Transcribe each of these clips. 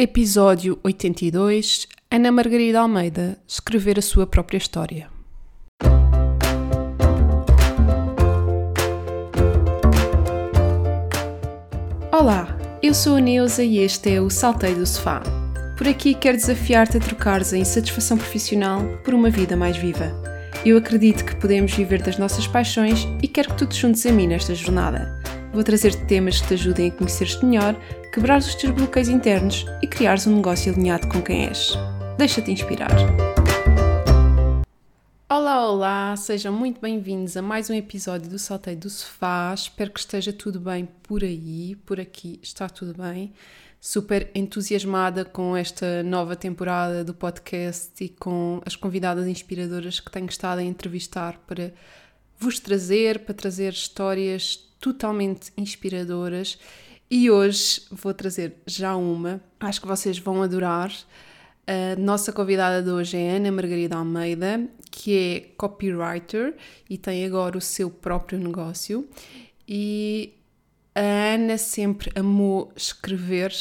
Episódio 82 Ana Margarida Almeida escrever a sua própria história. Olá, eu sou a Neuza e este é o Saltei do Sofá. Por aqui quero desafiar-te a trocares a insatisfação profissional por uma vida mais viva. Eu acredito que podemos viver das nossas paixões e quero que tu te juntes a mim nesta jornada. Vou trazer-te temas que te ajudem a conhecer-te melhor quebrar os teus bloqueios internos e criares um negócio alinhado com quem és. Deixa-te inspirar. Olá, olá, sejam muito bem-vindos a mais um episódio do Salteio do Sofá. Espero que esteja tudo bem por aí, por aqui está tudo bem. Super entusiasmada com esta nova temporada do podcast e com as convidadas inspiradoras que tenho estado a entrevistar para vos trazer, para trazer histórias totalmente inspiradoras e hoje vou trazer já uma, acho que vocês vão adorar. A nossa convidada de hoje é Ana Margarida Almeida, que é copywriter e tem agora o seu próprio negócio. E a Ana sempre amou escrever,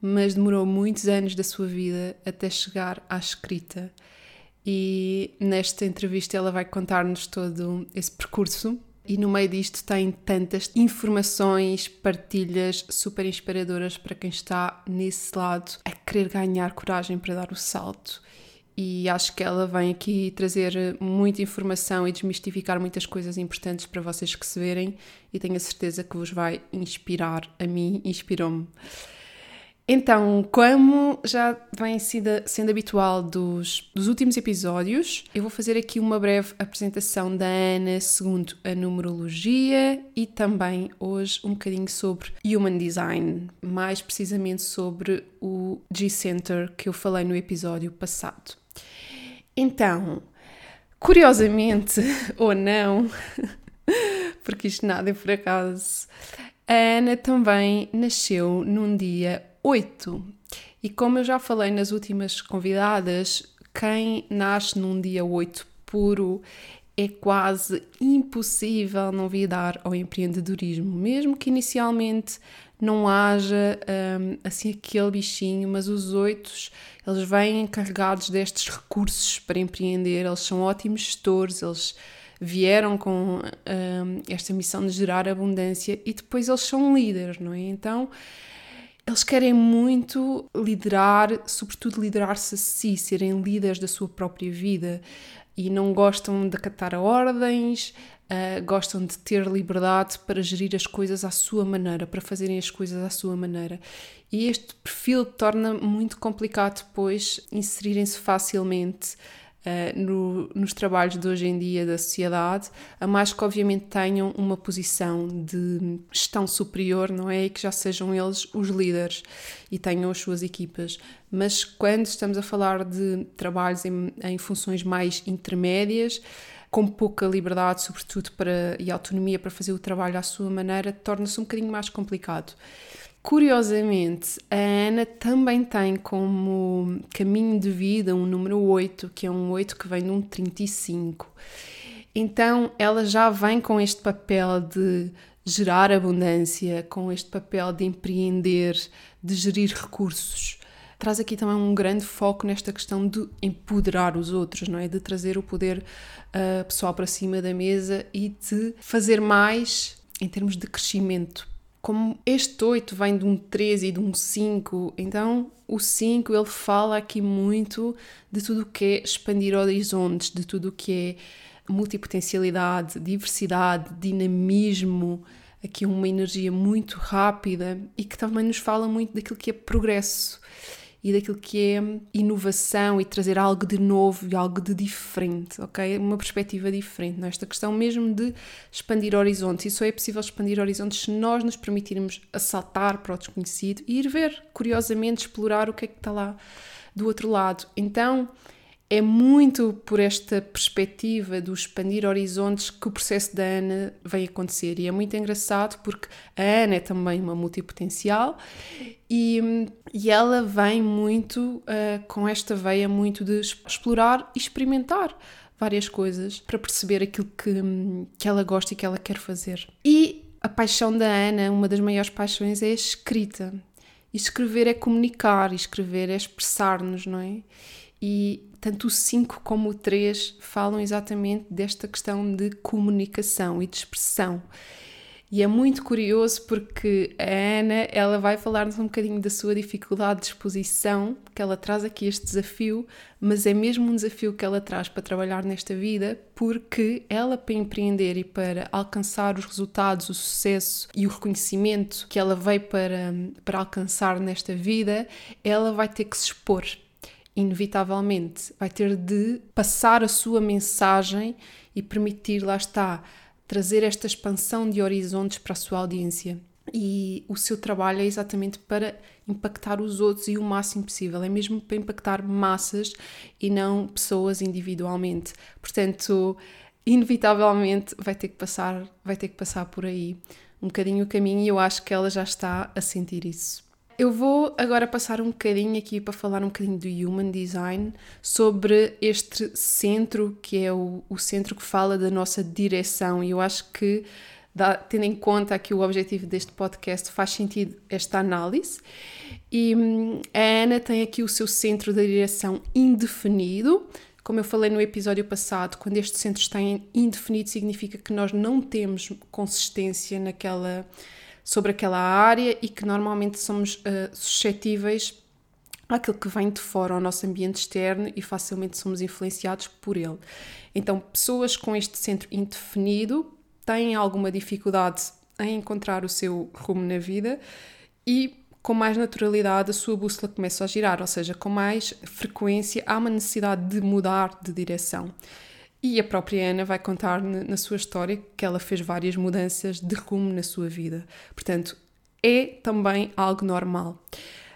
mas demorou muitos anos da sua vida até chegar à escrita. E nesta entrevista ela vai contar-nos todo esse percurso e no meio disto tem tantas informações, partilhas super inspiradoras para quem está nesse lado a querer ganhar coragem para dar o salto. E acho que ela vem aqui trazer muita informação e desmistificar muitas coisas importantes para vocês verem e tenho a certeza que vos vai inspirar. A mim inspirou-me. Então, como já vem sido, sendo habitual dos, dos últimos episódios, eu vou fazer aqui uma breve apresentação da Ana segundo a numerologia e também hoje um bocadinho sobre Human Design, mais precisamente sobre o G-Center que eu falei no episódio passado. Então, curiosamente ou não, porque isto nada é por acaso, a Ana também nasceu num dia 8. E como eu já falei nas últimas convidadas, quem nasce num dia 8 puro é quase impossível não virar ao empreendedorismo, mesmo que inicialmente não haja um, assim aquele bichinho, mas os oitos eles vêm encarregados destes recursos para empreender, eles são ótimos gestores, eles vieram com um, esta missão de gerar abundância e depois eles são líderes, não é? Então eles querem muito liderar, sobretudo liderar-se a si, serem líderes da sua própria vida e não gostam de acatar ordens, uh, gostam de ter liberdade para gerir as coisas à sua maneira, para fazerem as coisas à sua maneira. E este perfil torna muito complicado depois inserirem-se facilmente Uh, no, nos trabalhos de hoje em dia da sociedade, a mais que obviamente tenham uma posição de gestão superior, não é? E que já sejam eles os líderes e tenham as suas equipas. Mas quando estamos a falar de trabalhos em, em funções mais intermédias, com pouca liberdade, sobretudo para, e autonomia para fazer o trabalho à sua maneira, torna-se um bocadinho mais complicado. Curiosamente, a Ana também tem como caminho de vida um número 8, que é um 8 que vem de um 35. Então, ela já vem com este papel de gerar abundância, com este papel de empreender, de gerir recursos. Traz aqui também um grande foco nesta questão de empoderar os outros, não é? De trazer o poder uh, pessoal para cima da mesa e de fazer mais em termos de crescimento como este 8 vem de um 13 e de um 5, então o 5 ele fala aqui muito de tudo o que é expandir horizontes, de tudo o que é multipotencialidade, diversidade, dinamismo, aqui uma energia muito rápida e que também nos fala muito daquilo que é progresso e daquilo que é inovação e trazer algo de novo e algo de diferente, ok? Uma perspectiva diferente, não é? Questão mesmo de expandir horizontes. E só é possível expandir horizontes se nós nos permitirmos assaltar para o desconhecido e ir ver, curiosamente, explorar o que é que está lá do outro lado. Então, é muito por esta perspectiva do expandir horizontes que o processo da Ana vem acontecer. E é muito engraçado porque a Ana é também uma multipotencial e, e ela vem muito uh, com esta veia muito de explorar e experimentar várias coisas para perceber aquilo que, que ela gosta e que ela quer fazer. E a paixão da Ana, uma das maiores paixões, é a escrita. E escrever é comunicar, escrever é expressar-nos, não é? E tanto o 5 como o 3 falam exatamente desta questão de comunicação e de expressão. E é muito curioso porque a Ana, ela vai falar-nos um bocadinho da sua dificuldade de exposição, que ela traz aqui este desafio, mas é mesmo um desafio que ela traz para trabalhar nesta vida, porque ela para empreender e para alcançar os resultados, o sucesso e o reconhecimento que ela veio para, para alcançar nesta vida, ela vai ter que se expor. Inevitavelmente, vai ter de passar a sua mensagem e permitir, lá está, trazer esta expansão de horizontes para a sua audiência. E o seu trabalho é exatamente para impactar os outros e o máximo possível, é mesmo para impactar massas e não pessoas individualmente. Portanto, inevitavelmente vai ter que passar, vai ter que passar por aí um bocadinho o caminho e eu acho que ela já está a sentir isso. Eu vou agora passar um bocadinho aqui para falar um bocadinho do Human Design, sobre este centro que é o, o centro que fala da nossa direção, e eu acho que, dá, tendo em conta aqui o objetivo deste podcast, faz sentido esta análise. E hum, a Ana tem aqui o seu centro da direção indefinido. Como eu falei no episódio passado, quando este centro está indefinido, significa que nós não temos consistência naquela sobre aquela área e que normalmente somos uh, suscetíveis àquilo que vem de fora ao nosso ambiente externo e facilmente somos influenciados por ele. Então, pessoas com este centro indefinido têm alguma dificuldade em encontrar o seu rumo na vida e com mais naturalidade a sua bússola começa a girar, ou seja, com mais frequência há uma necessidade de mudar de direção. E a própria Ana vai contar na sua história que ela fez várias mudanças de rumo na sua vida. Portanto, é também algo normal.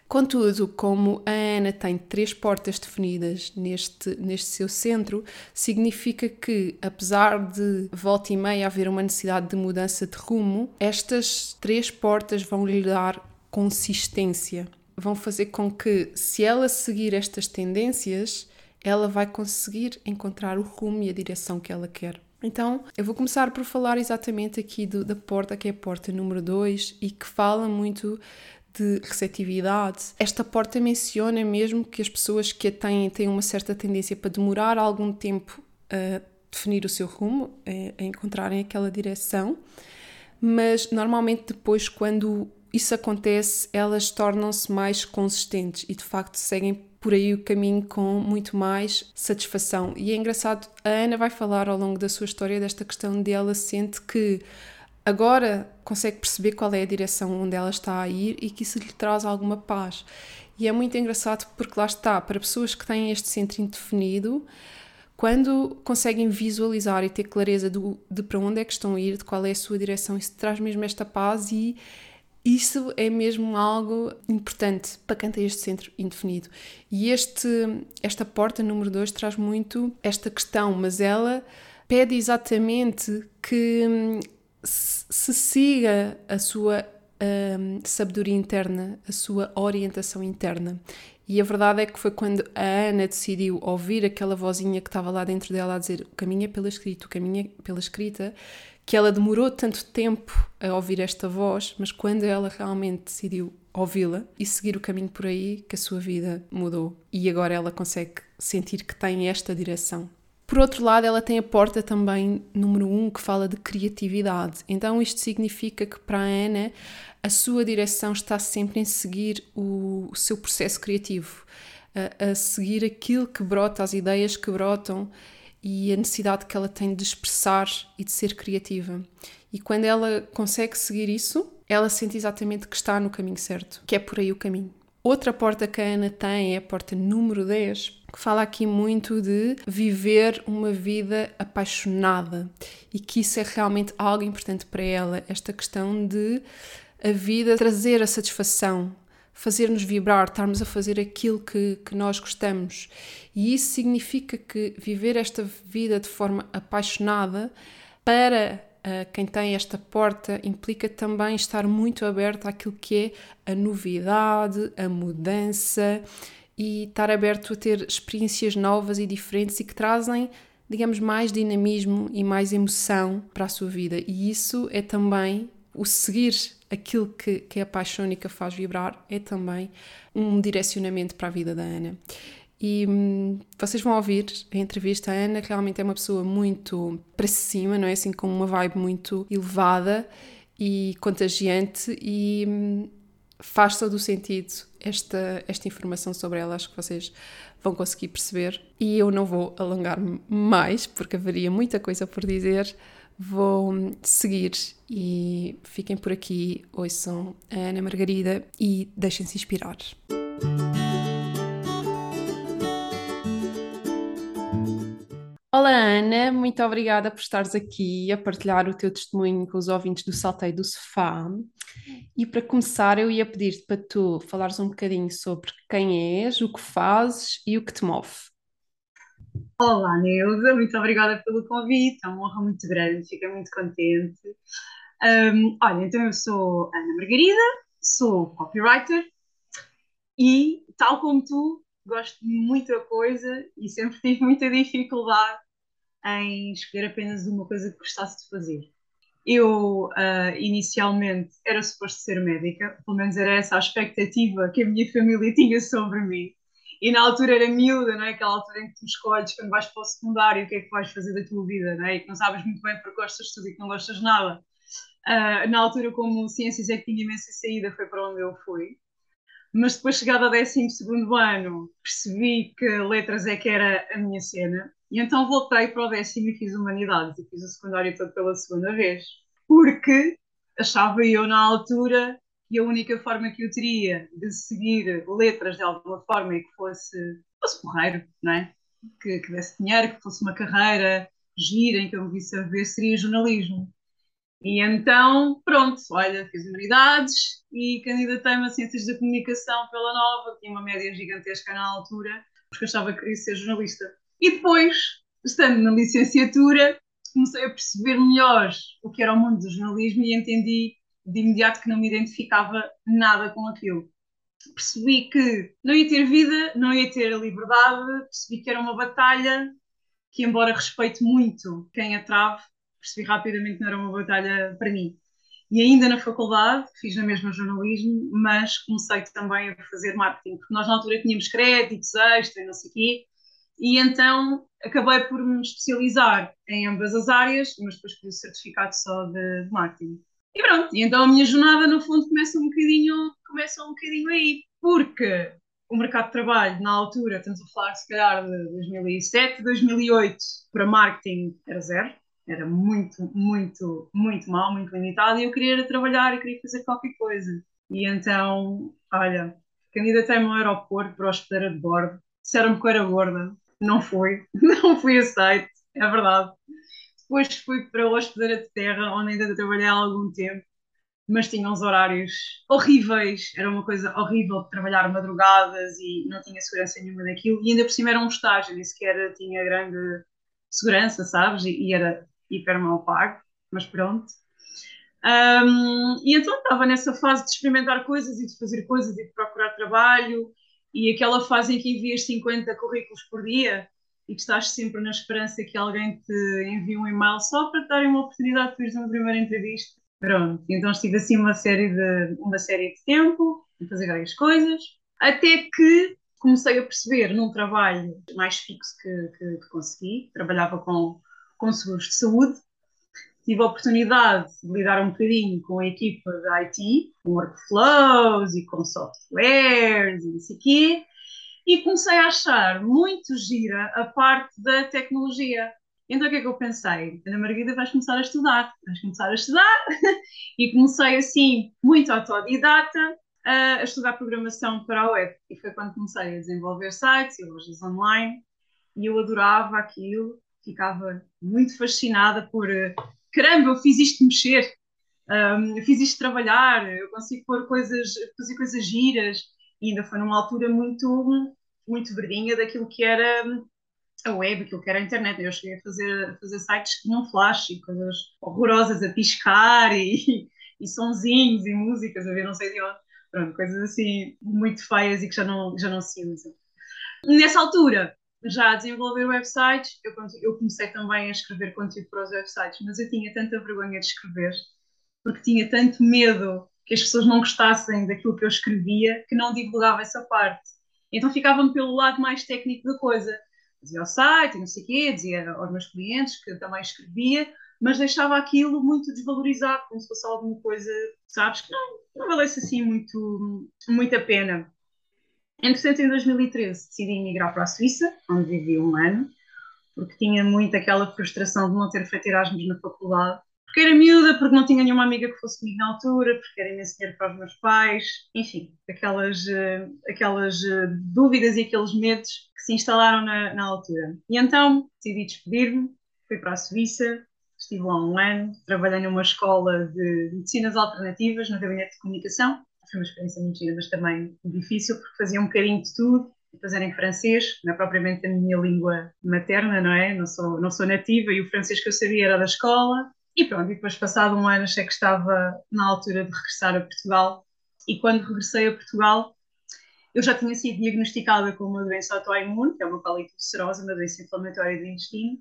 Contudo, como a Ana tem três portas definidas neste, neste seu centro, significa que, apesar de volta e meia haver uma necessidade de mudança de rumo, estas três portas vão lhe dar consistência. Vão fazer com que, se ela seguir estas tendências, ela vai conseguir encontrar o rumo e a direção que ela quer. Então, eu vou começar por falar exatamente aqui do, da porta, que é a porta número 2 e que fala muito de receptividade. Esta porta menciona mesmo que as pessoas que a têm têm uma certa tendência para demorar algum tempo a definir o seu rumo, a, a encontrarem aquela direção, mas normalmente depois, quando isso acontece, elas tornam-se mais consistentes e de facto seguem por aí o caminho com muito mais satisfação. E é engraçado, a Ana vai falar ao longo da sua história desta questão de ela sente que agora consegue perceber qual é a direção onde ela está a ir e que isso lhe traz alguma paz. E é muito engraçado porque lá está, para pessoas que têm este centro indefinido, quando conseguem visualizar e ter clareza do, de para onde é que estão a ir, de qual é a sua direção, isso traz mesmo esta paz e isso é mesmo algo importante para quem tem este centro indefinido. E este, esta porta número 2 traz muito esta questão, mas ela pede exatamente que hum, se siga a sua um, sabedoria interna, a sua orientação interna. E a verdade é que foi quando a Ana decidiu ouvir aquela vozinha que estava lá dentro dela a dizer o caminho é pela escrita, o caminho é pela escrita, que ela demorou tanto tempo a ouvir esta voz, mas quando ela realmente decidiu ouvi-la e seguir o caminho por aí, que a sua vida mudou e agora ela consegue sentir que tem esta direção. Por outro lado, ela tem a porta também número um que fala de criatividade. Então, isto significa que para a Ana a sua direção está sempre em seguir o, o seu processo criativo, a, a seguir aquilo que brota, as ideias que brotam e a necessidade que ela tem de expressar e de ser criativa. E quando ela consegue seguir isso, ela sente exatamente que está no caminho certo, que é por aí o caminho. Outra porta que a Ana tem é a porta número 10, que fala aqui muito de viver uma vida apaixonada e que isso é realmente algo importante para ela, esta questão de a vida trazer a satisfação, fazer-nos vibrar, estarmos a fazer aquilo que, que nós gostamos. E isso significa que viver esta vida de forma apaixonada para uh, quem tem esta porta implica também estar muito aberto àquilo que é a novidade, a mudança e estar aberto a ter experiências novas e diferentes e que trazem digamos, mais dinamismo e mais emoção para a sua vida. E isso é também o seguir aquilo que, que a a faz vibrar é também um direcionamento para a vida da Ana. E hum, vocês vão ouvir a entrevista. A Ana realmente é uma pessoa muito para cima, não é? Assim, com uma vibe muito elevada e contagiante e hum, faz todo o sentido esta, esta informação sobre ela. Acho que vocês vão conseguir perceber. E eu não vou alongar-me mais, porque haveria muita coisa por dizer. Vou seguir e fiquem por aqui, ouçam a Ana Margarida e deixem-se inspirar. Olá Ana, muito obrigada por estares aqui a partilhar o teu testemunho com os ouvintes do Salteio do Sofá. E para começar, eu ia pedir-te para tu falares um bocadinho sobre quem és, o que fazes e o que te move. Olá Neuza, muito obrigada pelo convite, é uma honra muito grande, fico muito contente. Um, olha, então eu sou Ana Margarida, sou copywriter e, tal como tu, gosto de muita coisa e sempre tive muita dificuldade em escolher apenas uma coisa que gostasse de fazer. Eu, uh, inicialmente, era suposto ser médica, pelo menos era essa a expectativa que a minha família tinha sobre mim. E na altura era miúda, não é? Aquela altura em que tu escolhes quando vais para o secundário o que é que vais fazer da tua vida, não é? E que não sabes muito bem porque gostas de tudo e que não gostas de nada. Uh, na altura, como ciências é que tinha imensa saída, foi para onde eu fui mas depois chegado ao 12 ano percebi que letras é que era a minha cena e então voltei para o décimo e fiz humanidades e fiz o secundário todo pela segunda vez porque achava eu na altura que a única forma que eu teria de seguir letras de alguma forma é que fosse, fosse porreiro, não é? Que, que desse dinheiro, que fosse uma carreira gira em que eu me visse a ver seria jornalismo. E então, pronto, olha, fiz humanidades e candidatei-me a Ciências da Comunicação pela Nova, tinha uma média gigantesca na altura, porque achava que queria ser jornalista. E depois, estando na licenciatura, comecei a perceber melhor o que era o mundo do jornalismo e entendi de imediato que não me identificava nada com aquilo. Percebi que não ia ter vida, não ia ter liberdade, percebi que era uma batalha que, embora respeite muito quem a trave, percebi rapidamente que não era uma batalha para mim. E ainda na faculdade, fiz na mesma jornalismo, mas comecei também a fazer marketing, porque nós na altura tínhamos créditos extra e não sei o quê, e então acabei por me especializar em ambas as áreas, mas depois fiz o certificado só de, de, marketing. E pronto, e então a minha jornada no fundo começa um bocadinho, começa um bocadinho aí, porque o mercado de trabalho na altura, estamos a falar se calhar de 2007, 2008, para marketing era zero, era muito, muito, muito mal, muito limitado, e eu queria trabalhar e queria fazer qualquer coisa. E então, olha, candidatei-me ao aeroporto para hospedeira de bordo, disseram-me que eu era gorda, não fui, não fui aceito, é verdade. Depois fui para a hospedeira de terra, onde ainda trabalhei há algum tempo, mas tinha uns horários horríveis, era uma coisa horrível de trabalhar madrugadas e não tinha segurança nenhuma daquilo, e ainda por cima era um estágio, nem sequer tinha grande segurança, sabes? E, e era hiper mal pago, mas pronto. Um, e então estava nessa fase de experimentar coisas e de fazer coisas e de procurar trabalho, e aquela fase em que envias 50 currículos por dia e que estás sempre na esperança que alguém te envie um e-mail só para te darem uma oportunidade de fazer uma primeira entrevista. Pronto, então estive assim uma série de, uma série de tempo a fazer várias coisas, até que comecei a perceber num trabalho mais fixo que, que, que consegui, trabalhava com com seguros de saúde. Tive a oportunidade de lidar um bocadinho com a equipa da IT, com workflows e com softwares e não sei quê, e comecei a achar muito gira a parte da tecnologia. Então o que é que eu pensei? Ana Margarida, vais começar a estudar, vais começar a estudar, e comecei assim, muito autodidata, a estudar programação para a web. E foi quando comecei a desenvolver sites e lojas online, e eu adorava aquilo, ficava muito fascinada por eh, caramba, eu fiz isto mexer, um, eu fiz isto trabalhar, eu consigo pôr coisas, fazer coisas giras, e ainda foi numa altura muito, muito verdinha daquilo que era a web, aquilo que era a internet. Eu cheguei a fazer, fazer sites no flash e coisas horrorosas a piscar e, e sonzinhos e músicas a ver não sei de onde. Pronto, coisas assim muito feias e que já não, já não se usam. Nessa altura, já a desenvolver websites, eu, eu comecei também a escrever conteúdo para os websites, mas eu tinha tanta vergonha de escrever porque tinha tanto medo que as pessoas não gostassem daquilo que eu escrevia que não divulgava essa parte. Então ficava-me pelo lado mais técnico da coisa. Dizia ao site, não sei o quê, dizia aos meus clientes que também escrevia, mas deixava aquilo muito desvalorizado, como se fosse alguma coisa, sabes, que não, não valesse assim muito, muito a pena. Entretanto, em 2013 decidi emigrar para a Suíça, onde vivi um ano, porque tinha muito aquela frustração de não ter feito Erasmus na faculdade. Porque era miúda, porque não tinha nenhuma amiga que fosse comigo na altura, porque era imenso dinheiro para os meus pais, enfim, aquelas, uh, aquelas uh, dúvidas e aqueles medos que se instalaram na, na altura. E então decidi despedir-me, fui para a Suíça, estive lá um ano, trabalhei numa escola de medicinas alternativas no gabinete de comunicação. Foi uma experiência muito gira, mas também difícil, porque fazia um bocadinho de tudo fazer em francês, não é propriamente a minha língua materna, não é? Não sou, não sou nativa e o francês que eu sabia era da escola. E pronto, e depois passado um ano achei que estava na altura de regressar a Portugal. E quando regressei a Portugal, eu já tinha sido diagnosticada com uma doença autoimune, que é uma colite ulcerosa, uma doença inflamatória do intestino,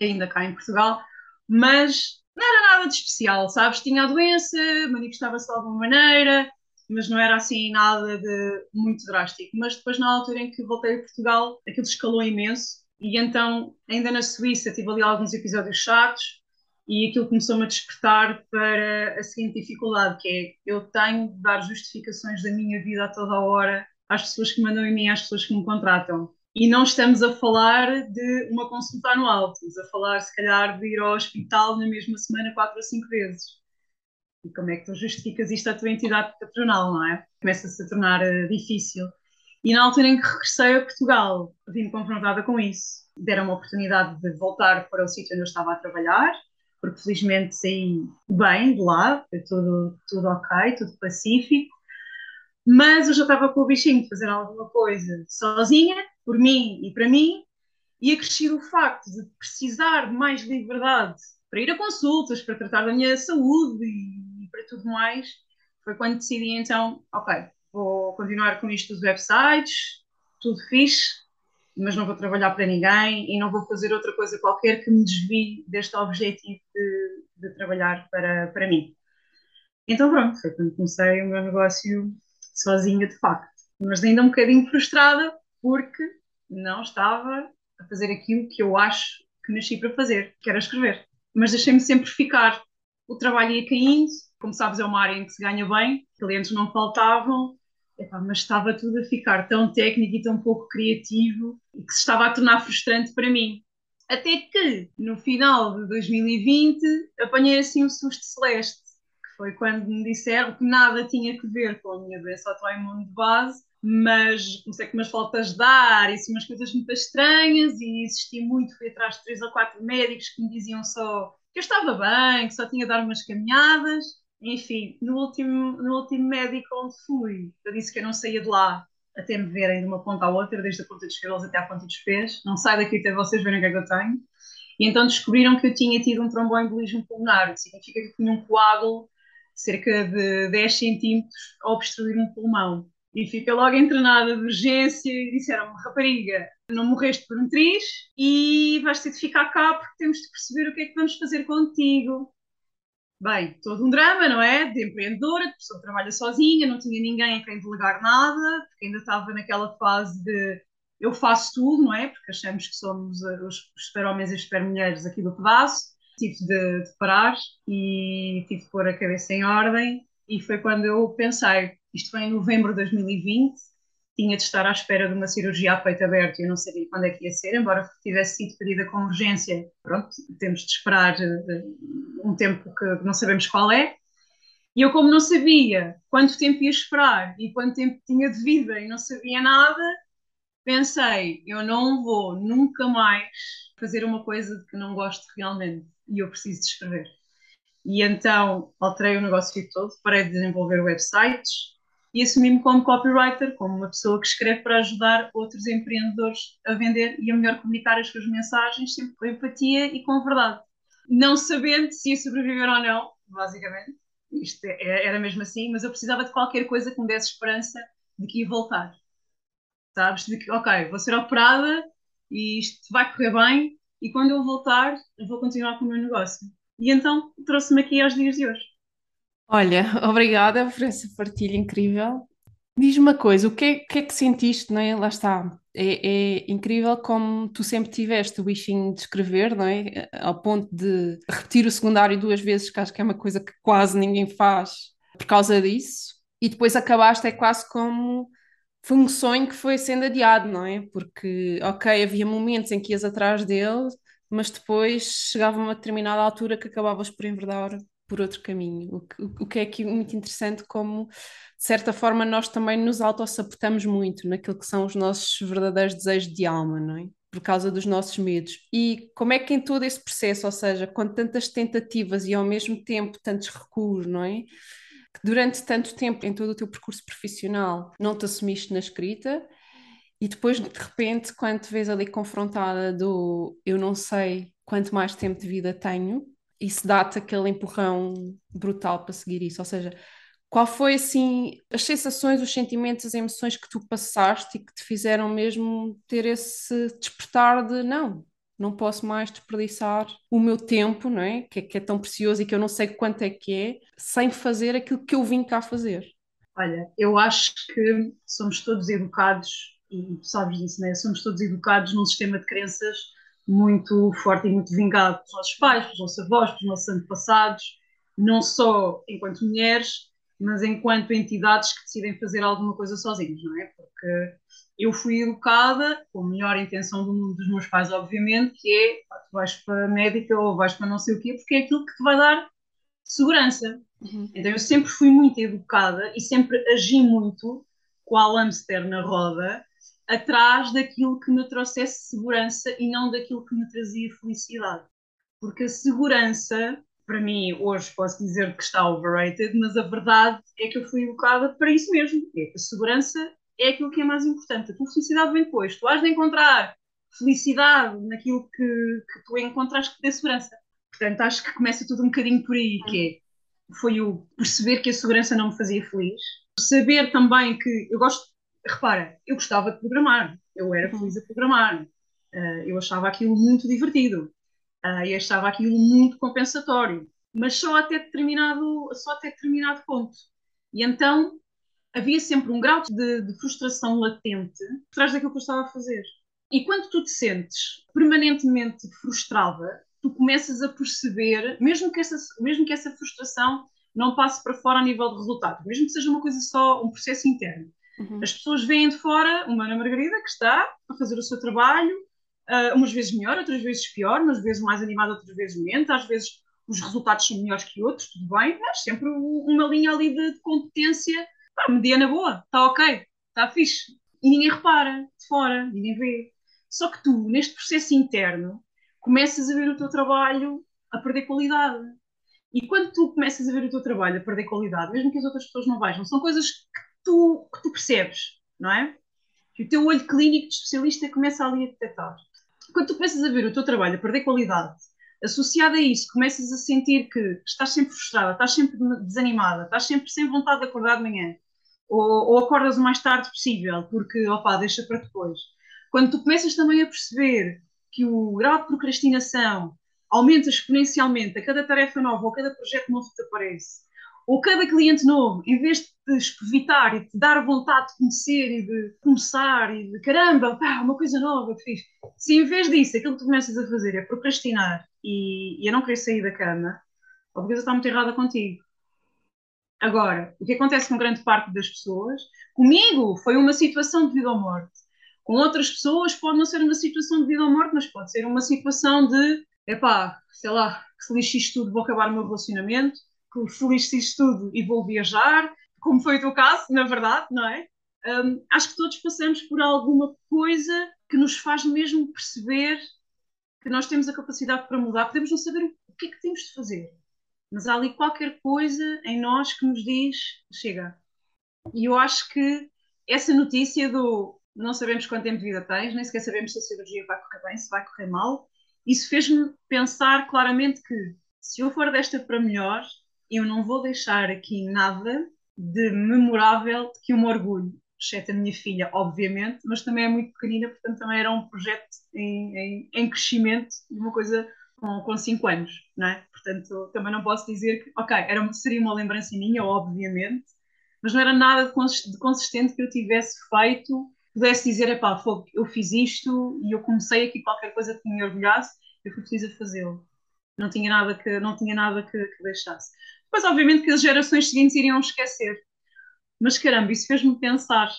ainda cá em Portugal, mas não era nada de especial, sabes? Tinha a doença, manifestava-se de alguma maneira, mas não era assim nada de muito drástico. Mas depois, na altura em que voltei a Portugal, aquilo escalou imenso. E então, ainda na Suíça, tive ali alguns episódios chatos e aquilo começou-me a despertar para a seguinte dificuldade, que é eu tenho de dar justificações da minha vida a toda a hora às pessoas que mandam em mim, às pessoas que me contratam. E não estamos a falar de uma consulta anual, estamos a falar, se calhar, de ir ao hospital na mesma semana quatro ou cinco vezes. E como é que tu justificas isto à tua entidade patronal, não é? Começa-se a tornar uh, difícil. E na altura em que regressei a Portugal, vim confrontada com isso. Deram uma oportunidade de voltar para o sítio onde eu estava a trabalhar, porque felizmente saí bem de lá, foi tudo, tudo ok, tudo pacífico. Mas eu já estava com o bichinho de fazer alguma coisa sozinha, por mim e para mim, e acrescido o facto de precisar de mais liberdade para ir a consultas, para tratar da minha saúde e para tudo mais, foi quando decidi então, ok, vou continuar com isto dos websites, tudo fixe, mas não vou trabalhar para ninguém e não vou fazer outra coisa qualquer que me desvie deste objetivo de, de trabalhar para, para mim. Então pronto, foi quando comecei o meu negócio sozinha de facto, mas ainda um bocadinho frustrada porque não estava a fazer aquilo que eu acho que nasci para fazer, que era escrever. Mas deixei-me sempre ficar. O trabalho ia caindo, como sabes, é uma área em que se ganha bem, clientes não faltavam, mas estava tudo a ficar tão técnico e tão pouco criativo que se estava a tornar frustrante para mim. Até que, no final de 2020, apanhei assim um susto celeste, que foi quando me disseram que nada tinha que ver com a minha doença autoimune de base, mas comecei com umas faltas de ar e umas coisas muito estranhas e insisti muito, fui atrás de três ou quatro médicos que me diziam só que eu estava bem, que só tinha de dar umas caminhadas enfim, no último, no último médico onde fui, eu disse que eu não saía de lá até me verem de uma ponta à outra, desde a ponta dos cabelos até à ponta dos pés. Não saio daqui até vocês verem o que é que eu tenho. E então descobriram que eu tinha tido um tromboembolismo pulmonar, que significa que tinha um coágulo cerca de 10 centímetros a obstruir um pulmão. E fiquei logo internada de urgência e disseram-me, rapariga, não morreste por um triz e vais ter de ficar cá porque temos de perceber o que é que vamos fazer contigo. Bem, todo um drama, não é? De empreendedora, de pessoa que trabalha sozinha, não tinha ninguém a quem delegar nada, porque ainda estava naquela fase de eu faço tudo, não é? Porque achamos que somos os super-homens e super-mulheres aqui do pedaço. Tive de, de, parar e tive de pôr a cabeça em ordem, e foi quando eu pensei: isto foi em novembro de 2020, tinha de estar à espera de uma cirurgia a peito aberto e eu não sabia quando é que ia ser, embora tivesse sido pedida com urgência. Pronto, temos de esperar eh, um tempo que não sabemos qual é. E eu, como não sabia quanto tempo ia esperar e quanto tempo tinha de vida e não sabia nada, pensei: eu não vou nunca mais fazer uma coisa que não gosto realmente e eu preciso de escrever. E então alterei o negócio todo, parei de desenvolver websites, e assumi-me como copywriter, como uma pessoa que escreve para ajudar outros empreendedores a vender e a melhor comunicar as suas mensagens, sempre com empatia e com verdade. Não sabendo se ia sobreviver ou não, basicamente, isto é, é, era mesmo assim, mas eu precisava de qualquer coisa que me desse esperança de que ia voltar. Sabes? De que, ok, vou ser operada e isto vai correr bem, e quando eu voltar, eu vou continuar com o meu negócio. E então trouxe-me aqui aos dias de hoje. Olha, obrigada por essa partilha incrível. Diz-me uma coisa, o que é, que é que sentiste, não é? Lá está. É, é incrível como tu sempre tiveste o bichinho de escrever, não é? Ao ponto de repetir o secundário duas vezes, que acho que é uma coisa que quase ninguém faz por causa disso. E depois acabaste, é quase como. Foi um sonho que foi sendo adiado, não é? Porque, ok, havia momentos em que ias atrás dele, mas depois chegava uma determinada altura que acabavas por enverdar por outro caminho. O que, o que é aqui muito interessante, como de certa forma nós também nos auto-sabotamos muito naquilo que são os nossos verdadeiros desejos de alma, não é? Por causa dos nossos medos. E como é que em todo esse processo, ou seja, com tantas tentativas e ao mesmo tempo tantos recuos, não é? Que durante tanto tempo em todo o teu percurso profissional não te assumiste na escrita e depois de repente, quando te vês ali confrontada do eu não sei quanto mais tempo de vida tenho, isso dá-te aquele empurrão brutal para seguir isso. Ou seja, qual foi assim as sensações, os sentimentos, as emoções que tu passaste e que te fizeram mesmo ter esse despertar de não, não posso mais desperdiçar o meu tempo, não é? Que, é? que é tão precioso e que eu não sei quanto é que é, sem fazer aquilo que eu vim cá fazer. Olha, eu acho que somos todos educados, e tu sabes disso, né? Somos todos educados num sistema de crenças muito forte e muito vingado pelos nossos pais, pelos nossos avós, pelos nossos antepassados, não só enquanto mulheres, mas enquanto entidades que decidem fazer alguma coisa sozinhos, não é? Porque eu fui educada com a melhor intenção do mundo dos meus pais, obviamente, que é tu vais para a médica ou vais para não sei o quê, porque é aquilo que te vai dar segurança. Uhum. Então eu sempre fui muito educada e sempre agi muito com a hamster na roda, atrás daquilo que me trouxesse segurança e não daquilo que me trazia felicidade. Porque a segurança, para mim, hoje posso dizer que está overrated, mas a verdade é que eu fui educada para isso mesmo. É a segurança é aquilo que é mais importante. A tua felicidade vem depois. Tu has de encontrar felicidade naquilo que, que tu encontras que dê segurança. Portanto, acho que começa tudo um bocadinho por aí, que é, foi o perceber que a segurança não me fazia feliz. Saber também que eu gosto repara, eu gostava de programar, eu era uhum. feliz a programar, uh, eu achava aquilo muito divertido, uh, e achava aquilo muito compensatório, mas só até determinado, só até determinado ponto. E então havia sempre um grau de, de frustração latente por trás daquilo que eu estava a fazer. E quando tu te sentes permanentemente frustrada, tu começas a perceber, mesmo que essa, mesmo que essa frustração não passe para fora a nível de resultado, mesmo que seja uma coisa só, um processo interno, Uhum. As pessoas veem de fora uma Ana Margarida que está a fazer o seu trabalho, uh, umas vezes melhor, outras vezes pior, umas vezes mais animada, outras vezes menos, às vezes os resultados são melhores que outros, tudo bem, mas sempre uma linha ali de, de competência, pá, mediana boa, está ok, está fixe. E ninguém repara de fora, ninguém vê. Só que tu, neste processo interno, começas a ver o teu trabalho a perder qualidade. E quando tu começas a ver o teu trabalho a perder qualidade, mesmo que as outras pessoas não vejam, são coisas que tu, que tu percebes, não é? Que o teu olho clínico de especialista começa ali a detectar. Quando tu começas a ver o teu trabalho a perder qualidade, associado a isso, começas a sentir que estás sempre frustrada, estás sempre desanimada, estás sempre sem vontade de acordar de manhã, ou, ou acordas o mais tarde possível, porque, opá, deixa para depois. Quando tu começas também a perceber que o grau de procrastinação aumenta exponencialmente a cada tarefa nova ou a cada projeto novo que te aparece, ou cada cliente novo, em vez de te evitar e te dar vontade de conhecer e de começar e de caramba, pá, uma coisa nova que fiz, se em vez disso aquilo que tu começas a fazer é procrastinar e, e a não querer sair da cama, a coisa está muito errada contigo. Agora, o que acontece com grande parte das pessoas, comigo foi uma situação de vida ou morte. Com outras pessoas pode não ser uma situação de vida ou morte, mas pode ser uma situação de, epá, sei lá, que se lixe isto tudo, vou acabar o meu relacionamento, que feliz fiz tudo e vou viajar, como foi o teu caso, na verdade, não é? Um, acho que todos passamos por alguma coisa que nos faz mesmo perceber que nós temos a capacidade para mudar. Podemos não saber o que é que temos de fazer, mas há ali qualquer coisa em nós que nos diz: chega. E eu acho que essa notícia do não sabemos quanto tempo de vida tens, nem sequer sabemos se a cirurgia vai correr bem, se vai correr mal, isso fez-me pensar claramente que se eu for desta para melhor, eu não vou deixar aqui nada de memorável que eu me orgulho, exceto a minha filha, obviamente, mas também é muito pequenina, portanto também era um projeto em, em, em crescimento uma coisa com, com cinco anos, não é? Portanto, também não posso dizer que, ok, era, seria uma lembrança minha, obviamente, mas não era nada de consistente que eu tivesse feito, pudesse dizer, epá, eu fiz isto e eu comecei aqui qualquer coisa que me orgulhasse, eu fui preciso fazê-lo. Não tinha nada que, não tinha nada que, que deixasse. Depois, obviamente, que as gerações seguintes iriam esquecer. Mas caramba, isso fez-me pensar,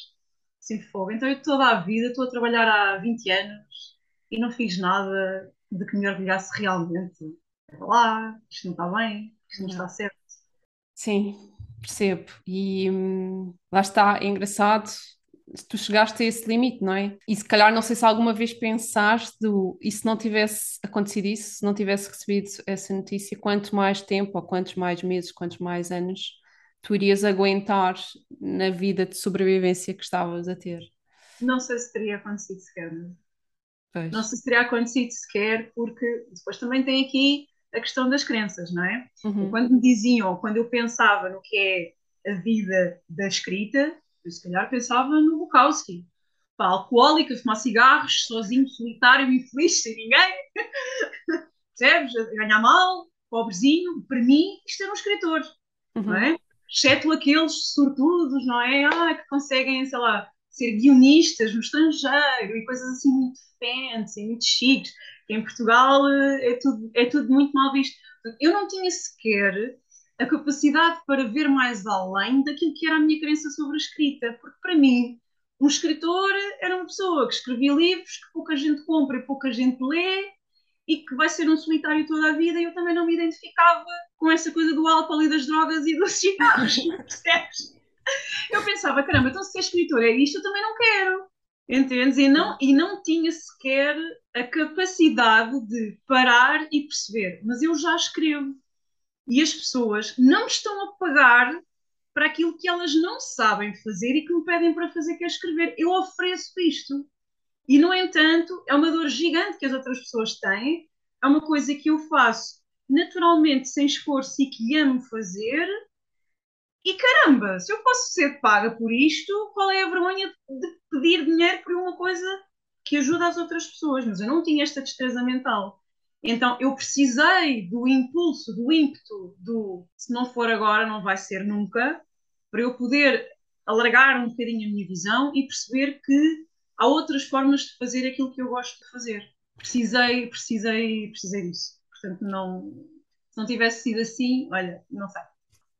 assim, fogo. Então eu toda a vida estou a trabalhar há 20 anos e não fiz nada de que me orgulhasse realmente. lá, isto não está bem, isto não, não está certo. Sim, percebo. E hum, lá está, é engraçado, tu chegaste a esse limite, não é? E se calhar não sei se alguma vez pensaste do, e se não tivesse acontecido isso, se não tivesse recebido essa notícia, quanto mais tempo, ou quantos mais meses, quantos mais anos tu irias aguentar na vida de sobrevivência que estavas a ter? Não sei se teria acontecido sequer. Pois. Não sei se teria acontecido sequer, porque depois também tem aqui a questão das crenças, não é? Uhum. Quando me diziam, quando eu pensava no que é a vida da escrita, eu se calhar pensava no Bukowski. Pá, alcoólica, fumar cigarros, sozinho, solitário, infeliz, sem ninguém. Percebes? Ganhar mal, pobrezinho. Para mim, isto era um escritor, uhum. não é? Exceto aqueles sortudos, não é? Ah, que conseguem, sei lá, ser guionistas no estrangeiro e coisas assim muito fancy, muito chiques. Em Portugal eh, é tudo, é tudo muito mal visto. Eu não tinha sequer a capacidade para ver mais além daquilo que era a minha crença sobre a escrita, porque para mim, um escritor era uma pessoa que escrevia livros que pouca gente compra e pouca gente lê e que vai ser um solitário toda a vida, e eu também não me identificava com essa coisa do álcool e das drogas e dos cigarros, percebes? Eu pensava, caramba, então se ser escritor é isto, eu também não quero. Entendes? E não, e não tinha sequer a capacidade de parar e perceber, mas eu já escrevo. E as pessoas não estão a pagar para aquilo que elas não sabem fazer e que me pedem para fazer, que é escrever. Eu ofereço isto. E, no entanto, é uma dor gigante que as outras pessoas têm, é uma coisa que eu faço naturalmente, sem esforço e que amo fazer. E caramba, se eu posso ser paga por isto, qual é a vergonha de pedir dinheiro por uma coisa que ajuda as outras pessoas? Mas eu não tinha esta destreza mental. Então eu precisei do impulso, do ímpeto, do se não for agora, não vai ser nunca, para eu poder alargar um bocadinho a minha visão e perceber que há outras formas de fazer aquilo que eu gosto de fazer. Precisei, precisei, precisei disso. Portanto, não, se não tivesse sido assim, olha, não sei.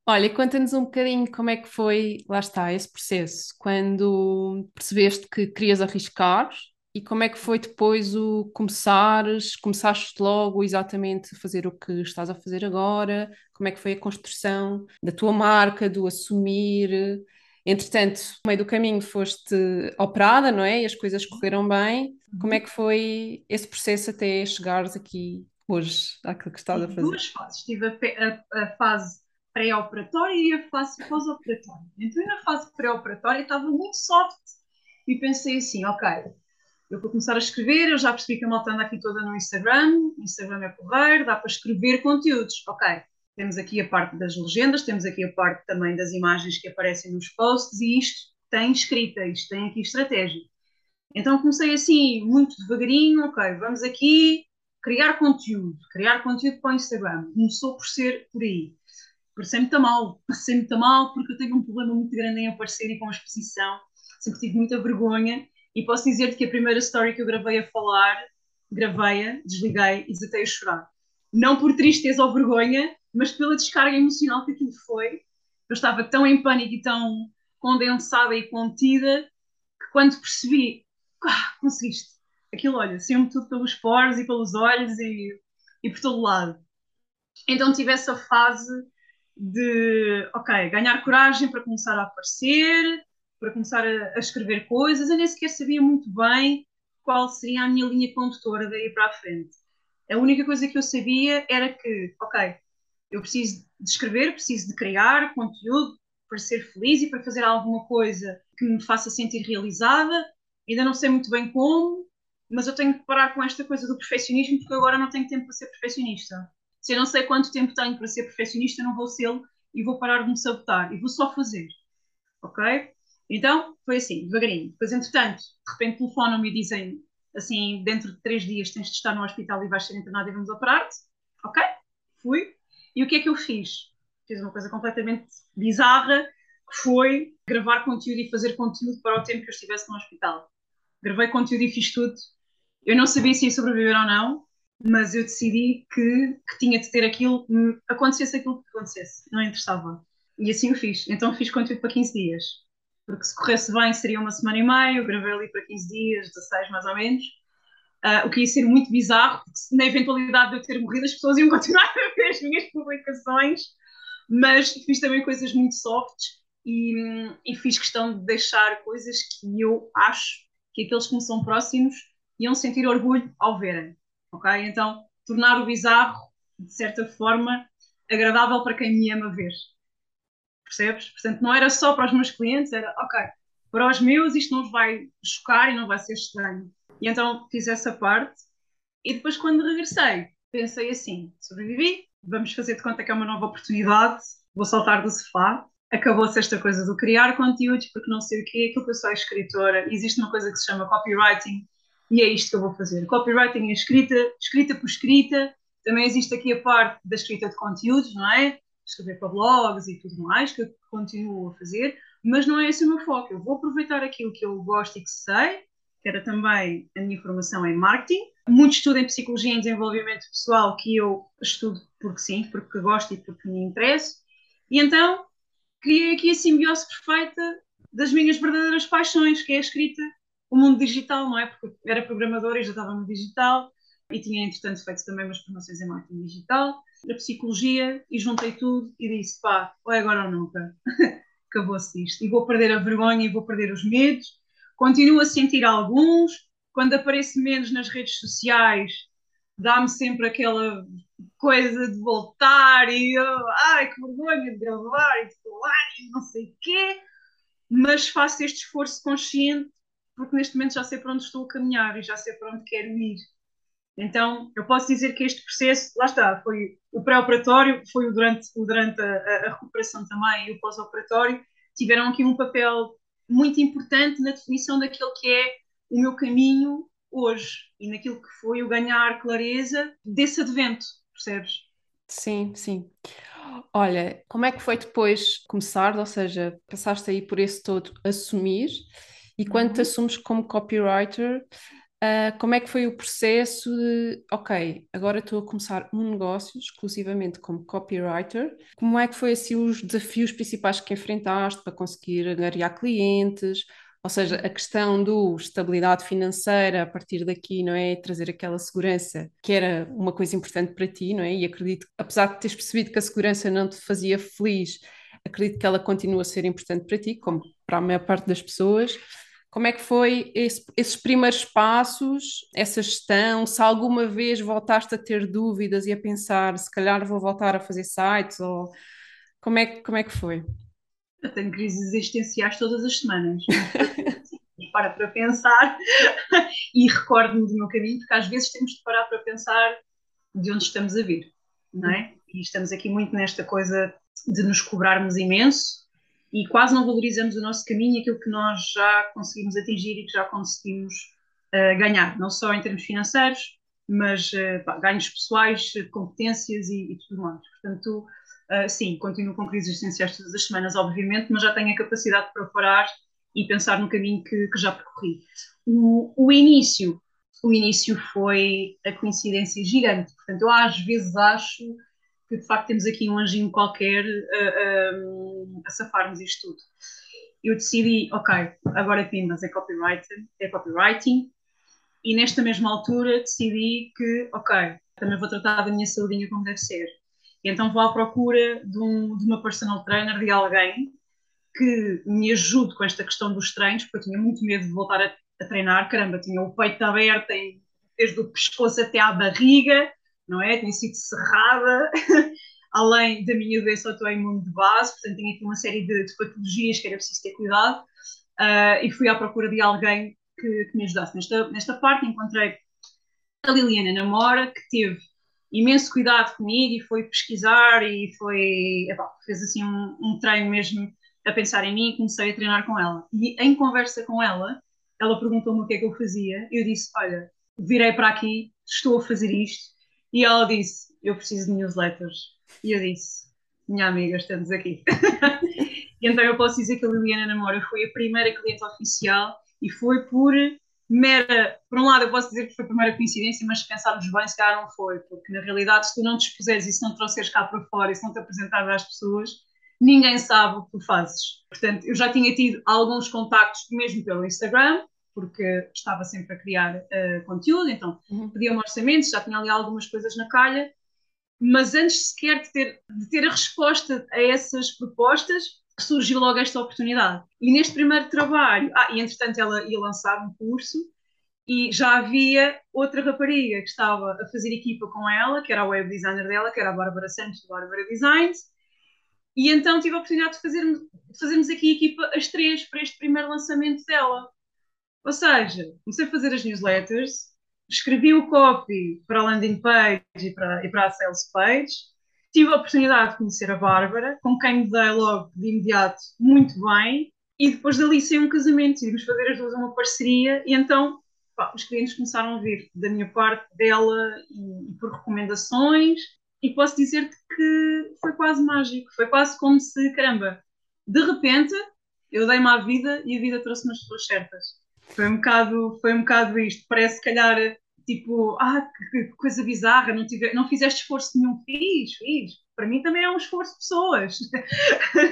Olha, conta-nos um bocadinho como é que foi, lá está, esse processo, quando percebeste que querias arriscar e como é que foi depois o começares, começaste logo exatamente a fazer o que estás a fazer agora? Como é que foi a construção da tua marca, do assumir? Entretanto, no meio do caminho foste operada, não é? E as coisas correram bem. Como é que foi esse processo até chegares aqui hoje àquilo que estás a fazer? Duas fases. Tive a, a, a fase pré-operatória e a fase pós-operatória. Então, na fase pré-operatória estava muito soft e pensei assim, ok, eu vou começar a escrever, eu já percebi que a malta anda aqui toda no Instagram, o Instagram é porreiro, dá para escrever conteúdos. Ok, temos aqui a parte das legendas, temos aqui a parte também das imagens que aparecem nos posts e isto tem escrita, isto tem aqui estratégia. Então comecei assim, muito devagarinho, ok, vamos aqui criar conteúdo, criar conteúdo para o Instagram. Começou por ser por aí. Parecei muito mal, parecei muito mal porque eu tenho um problema muito grande em aparecer e com a exposição. Sempre tive muita vergonha e posso dizer-te que a primeira story que eu gravei a falar, gravei-a, desliguei e desatei a chorar. Não por tristeza ou vergonha, mas pela descarga emocional que aquilo foi. Eu estava tão em pânico e tão condensada e contida que quando percebi, ah, conseguiste. Aquilo, olha, saiu-me tudo pelos poros e pelos olhos e, e por todo lado. Então tive essa fase de, ok, ganhar coragem para começar a aparecer, para começar a, a, escrever coisas, eu nem sequer sabia muito bem qual seria a minha linha condutora daí para a frente. A única coisa que eu sabia era que, ok, eu preciso de escrever, preciso de criar conteúdo para ser feliz e para fazer alguma coisa que me faça sentir realizada. Ainda não sei muito bem como, mas eu tenho que parar com esta coisa do perfeccionismo porque agora não tenho tempo para ser perfeccionista. Se eu não sei quanto tempo tenho para ser perfeccionista, não vou ser e vou parar de me sabotar e vou só fazer. Ok? Então, foi assim, devagarinho. Depois, entretanto, de repente telefonam-me e dizem assim, dentro de três dias tens de estar no hospital e vais ser internado e vamos operar-te. Ok, fui. E o que é que eu fiz? Fiz uma coisa completamente bizarra, que foi gravar conteúdo e fazer conteúdo para o tempo que eu estivesse no hospital. Gravei conteúdo e fiz tudo. Eu não sabia se ia sobreviver ou não, mas eu decidi que, que tinha de ter aquilo, acontecesse aquilo que acontecesse, não interessava. E assim o fiz. Então fiz conteúdo para 15 dias. Porque se corresse bem seria uma semana e meia, eu gravei ali para 15 dias, 16 mais ou menos. Uh, o que ia ser muito bizarro, porque na eventualidade de eu ter morrido, as pessoas iam continuar a ver as minhas publicações. Mas fiz também coisas muito softs e, e fiz questão de deixar coisas que eu acho que aqueles que me são próximos iam sentir orgulho ao verem. Ok? Então, tornar o bizarro, de certa forma, agradável para quem me ama ver percebes? Portanto, não era só para os meus clientes, era, ok, para os meus isto não vai chocar e não vai ser estranho. E então fiz essa parte e depois quando regressei, pensei assim, sobrevivi, vamos fazer de conta que é uma nova oportunidade, vou saltar do sofá, acabou-se esta coisa do criar conteúdos, porque não sei o que é aquilo que eu sou escritora, existe uma coisa que se chama copywriting, e é isto que eu vou fazer. Copywriting é escrita, escrita por escrita, também existe aqui a parte da escrita de conteúdos, não é? Escrever para blogs e tudo mais, que eu continuo a fazer, mas não é esse o meu foco. Eu vou aproveitar aquilo que eu gosto e que sei, que era também a minha formação em marketing, muito estudo em psicologia e desenvolvimento pessoal, que eu estudo porque sim, porque gosto e porque me interesso, e então criei aqui a simbiose perfeita das minhas verdadeiras paixões, que é a escrita, o mundo digital, não é? Porque era programadora e já estava no digital, e tinha, entretanto, feito também umas formações em marketing digital, a psicologia e juntei tudo e disse: pá, ou é agora ou nunca. Acabou-se isto. E vou perder a vergonha e vou perder os medos. Continuo a sentir alguns. Quando apareço menos nas redes sociais, dá-me sempre aquela coisa de voltar e oh, ai que vergonha de gravar e de falar e não sei o quê. Mas faço este esforço consciente porque neste momento já sei para onde estou a caminhar e já sei para onde quero ir. Então, eu posso dizer que este processo, lá está, foi o pré-operatório, foi o durante, o durante a, a recuperação também e o pós-operatório, tiveram aqui um papel muito importante na definição daquilo que é o meu caminho hoje e naquilo que foi o ganhar clareza desse advento, percebes? Sim, sim. Olha, como é que foi depois começar, ou seja, passaste aí por esse todo assumir, e quando te uhum. assumes como copywriter, Uh, como é que foi o processo de, ok, agora estou a começar um negócio exclusivamente como copywriter. Como é que foi assim os desafios principais que enfrentaste para conseguir angariar clientes? Ou seja, a questão do estabilidade financeira a partir daqui, não é? Trazer aquela segurança que era uma coisa importante para ti, não é? E acredito, apesar de teres percebido que a segurança não te fazia feliz, acredito que ela continua a ser importante para ti, como para a maior parte das pessoas. Como é que foi esse, esses primeiros passos, essa gestão? Se alguma vez voltaste a ter dúvidas e a pensar, se calhar vou voltar a fazer sites, ou como é, como é que foi? Eu tenho crises existenciais todas as semanas. para para pensar e recordo-me do meu caminho, porque às vezes temos de parar para pensar de onde estamos a vir, não é? E estamos aqui muito nesta coisa de nos cobrarmos imenso e quase não valorizamos o nosso caminho, aquilo que nós já conseguimos atingir e que já conseguimos uh, ganhar, não só em termos financeiros, mas uh, ganhos pessoais, competências e, e tudo mais. Portanto, uh, sim, continuo com crises existenciais todas as semanas, obviamente, mas já tenho a capacidade de parar e pensar no caminho que, que já percorri. O, o, início, o início foi a coincidência gigante. Portanto, eu às vezes acho que de facto temos aqui um anjinho qualquer a, a, safar-nos isto tudo. Eu decidi, ok, agora mas é copywriting, é copywriting, e nesta mesma altura decidi que, ok, também vou tratar da minha saudinha como deve ser. E então vou à procura de, um, de uma personal trainer, de alguém que me ajude com esta questão dos treinos, porque eu tinha muito medo de voltar a, a treinar. Caramba, tinha o peito aberto, desde o pescoço até à barriga, não é? Tinha sido cerrada, além da minha doença autoimune de base, portanto tinha aqui uma série de, de patologias que era preciso ter cuidado uh, e fui à procura de alguém que, que, me ajudasse. Nesta, nesta parte encontrei a Liliana Namora, que teve imenso cuidado comigo e foi pesquisar e foi, fez assim um, um treino mesmo a pensar em mim e comecei a treinar com ela. E em conversa com ela, ela perguntou-me o que é que eu fazia. Eu disse: Olha, virei para aqui, estou a fazer isto. E ela disse: Eu preciso de newsletters. E eu disse: Minha amiga, estamos aqui. e então eu posso dizer que a Liliana Namora foi a primeira cliente oficial e foi por mera. Por um lado, eu posso dizer que foi por mera coincidência, mas se pensarmos bem, se calhar não foi, porque na realidade, se tu não te expuseres e se não trouxeres cá para fora e se não te apresentares às pessoas, ninguém sabe o que tu fazes. Portanto, eu já tinha tido alguns contactos mesmo pelo Instagram, porque estava sempre a criar uh, conteúdo, então uhum. pedia-me orçamentos, já tinha ali algumas coisas na calha, mas antes sequer de ter, de ter a resposta a essas propostas, surgiu logo esta oportunidade. E neste primeiro trabalho, ah, e entretanto ela ia lançar um curso, e já havia outra rapariga que estava a fazer equipa com ela, que era a web designer dela, que era a Bárbara Santos, do Bárbara Designs, e então tive a oportunidade de fazermos, fazermos aqui equipa as três para este primeiro lançamento dela. Ou seja, comecei a fazer as newsletters, escrevi o copy para a landing page e para, e para a sales page, tive a oportunidade de conhecer a Bárbara, com quem me dei logo de imediato muito bem, e depois dali saiu um casamento, decidimos fazer as duas uma parceria, e então pá, os clientes começaram a vir da minha parte, dela, e, e por recomendações, e posso dizer-te que foi quase mágico, foi quase como se, caramba, de repente eu dei-me à vida e a vida trouxe-me as pessoas certas. Foi um bocado, foi um bocado isto, parece calhar tipo, ah, que, coisa bizarra, não, tive, não fizeste esforço nenhum, fiz, fiz. Para mim também é um esforço de pessoas,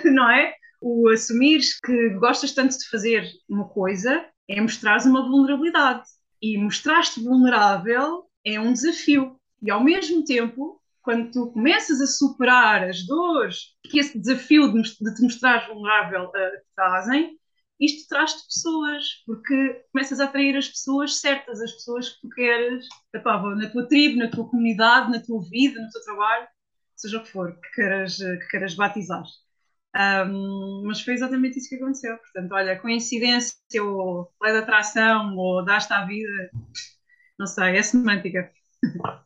não é? O assumir que gostas tanto de fazer uma coisa é mostrar uma vulnerabilidade. E mostrar-te vulnerável é um desafio. E ao mesmo tempo quando tu começas a superar as dores que esse desafio de, de te mostrar vulnerável uh, trazem, isto traz-te pessoas, porque começas a atrair as pessoas certas, as pessoas que tu queres, epá, na tua tribo, na tua comunidade, na tua vida, no teu trabalho, seja o que for, que queiras, que queiras batizar. Um, mas foi exatamente isso que aconteceu. Portanto, olha, coincidência ou lei da atração ou daste à vida, não sei, é semântica.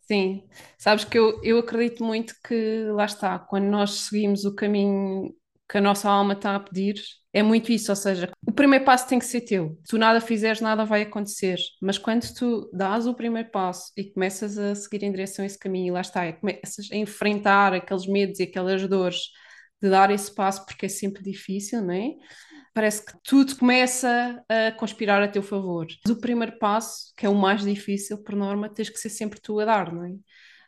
Sim, sabes que eu, eu acredito muito que lá está, quando nós seguimos o caminho que a nossa alma está a pedir, é muito isso, ou seja, o primeiro passo tem que ser teu. Tu nada fizeres, nada vai acontecer. Mas quando tu dás o primeiro passo e começas a seguir em direção a esse caminho, e lá está, e começas a enfrentar aqueles medos e aquelas dores de dar esse passo, porque é sempre difícil, não é? parece que tudo começa a conspirar a teu favor. O primeiro passo, que é o mais difícil, por norma, tens que ser sempre tu a dar, não é?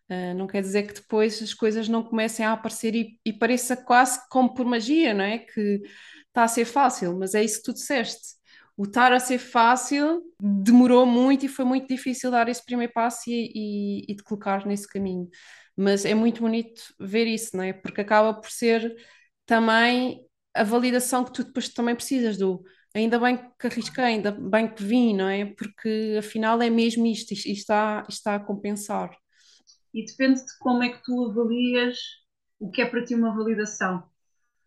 Uh, não quer dizer que depois as coisas não comecem a aparecer e, e pareça quase como por magia, não é? Que está a ser fácil, mas é isso que tu disseste. O estar a ser fácil demorou muito e foi muito difícil dar esse primeiro passo e, e, e te colocar nesse caminho. Mas é muito bonito ver isso, não é? Porque acaba por ser também a validação que tu depois também precisas do ainda bem que arrisquei, ainda bem que vim, não é? Porque afinal é mesmo isto, isto está, isto está a compensar. E depende de como é que tu avalias o que é para ti uma validação.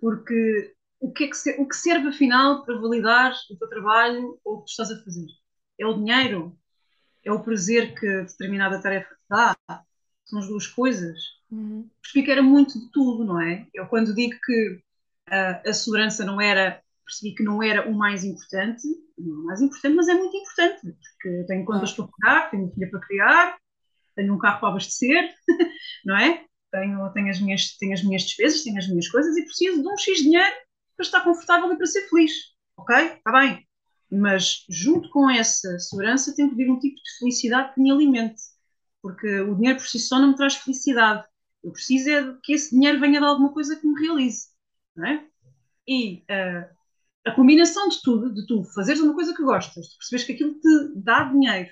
Porque o que, é que, o que serve afinal para validar o teu trabalho ou o que tu estás a fazer? É o dinheiro? É o prazer que determinada tarefa te dá? São as duas coisas? Uhum. Porque era muito de tudo, não é? Eu quando digo que a, a segurança não era, percebi que não era o mais importante, não é o mais importante, mas é muito importante, porque tenho contas para pagar, tenho filha para criar, tenho um carro para abastecer, não é? Tenho, tenho, as minhas, tenho as minhas despesas, tenho as minhas coisas e preciso de um X dinheiro para estar confortável e para ser feliz, ok? Está bem. Mas junto com essa segurança tem que vir um tipo de felicidade que me alimente, porque o dinheiro por si só não me traz felicidade. Eu preciso é que esse dinheiro venha de alguma coisa que me realize. É? E uh, a combinação de tudo, de tu fazeres uma coisa que gostas, de perceberes que aquilo te dá dinheiro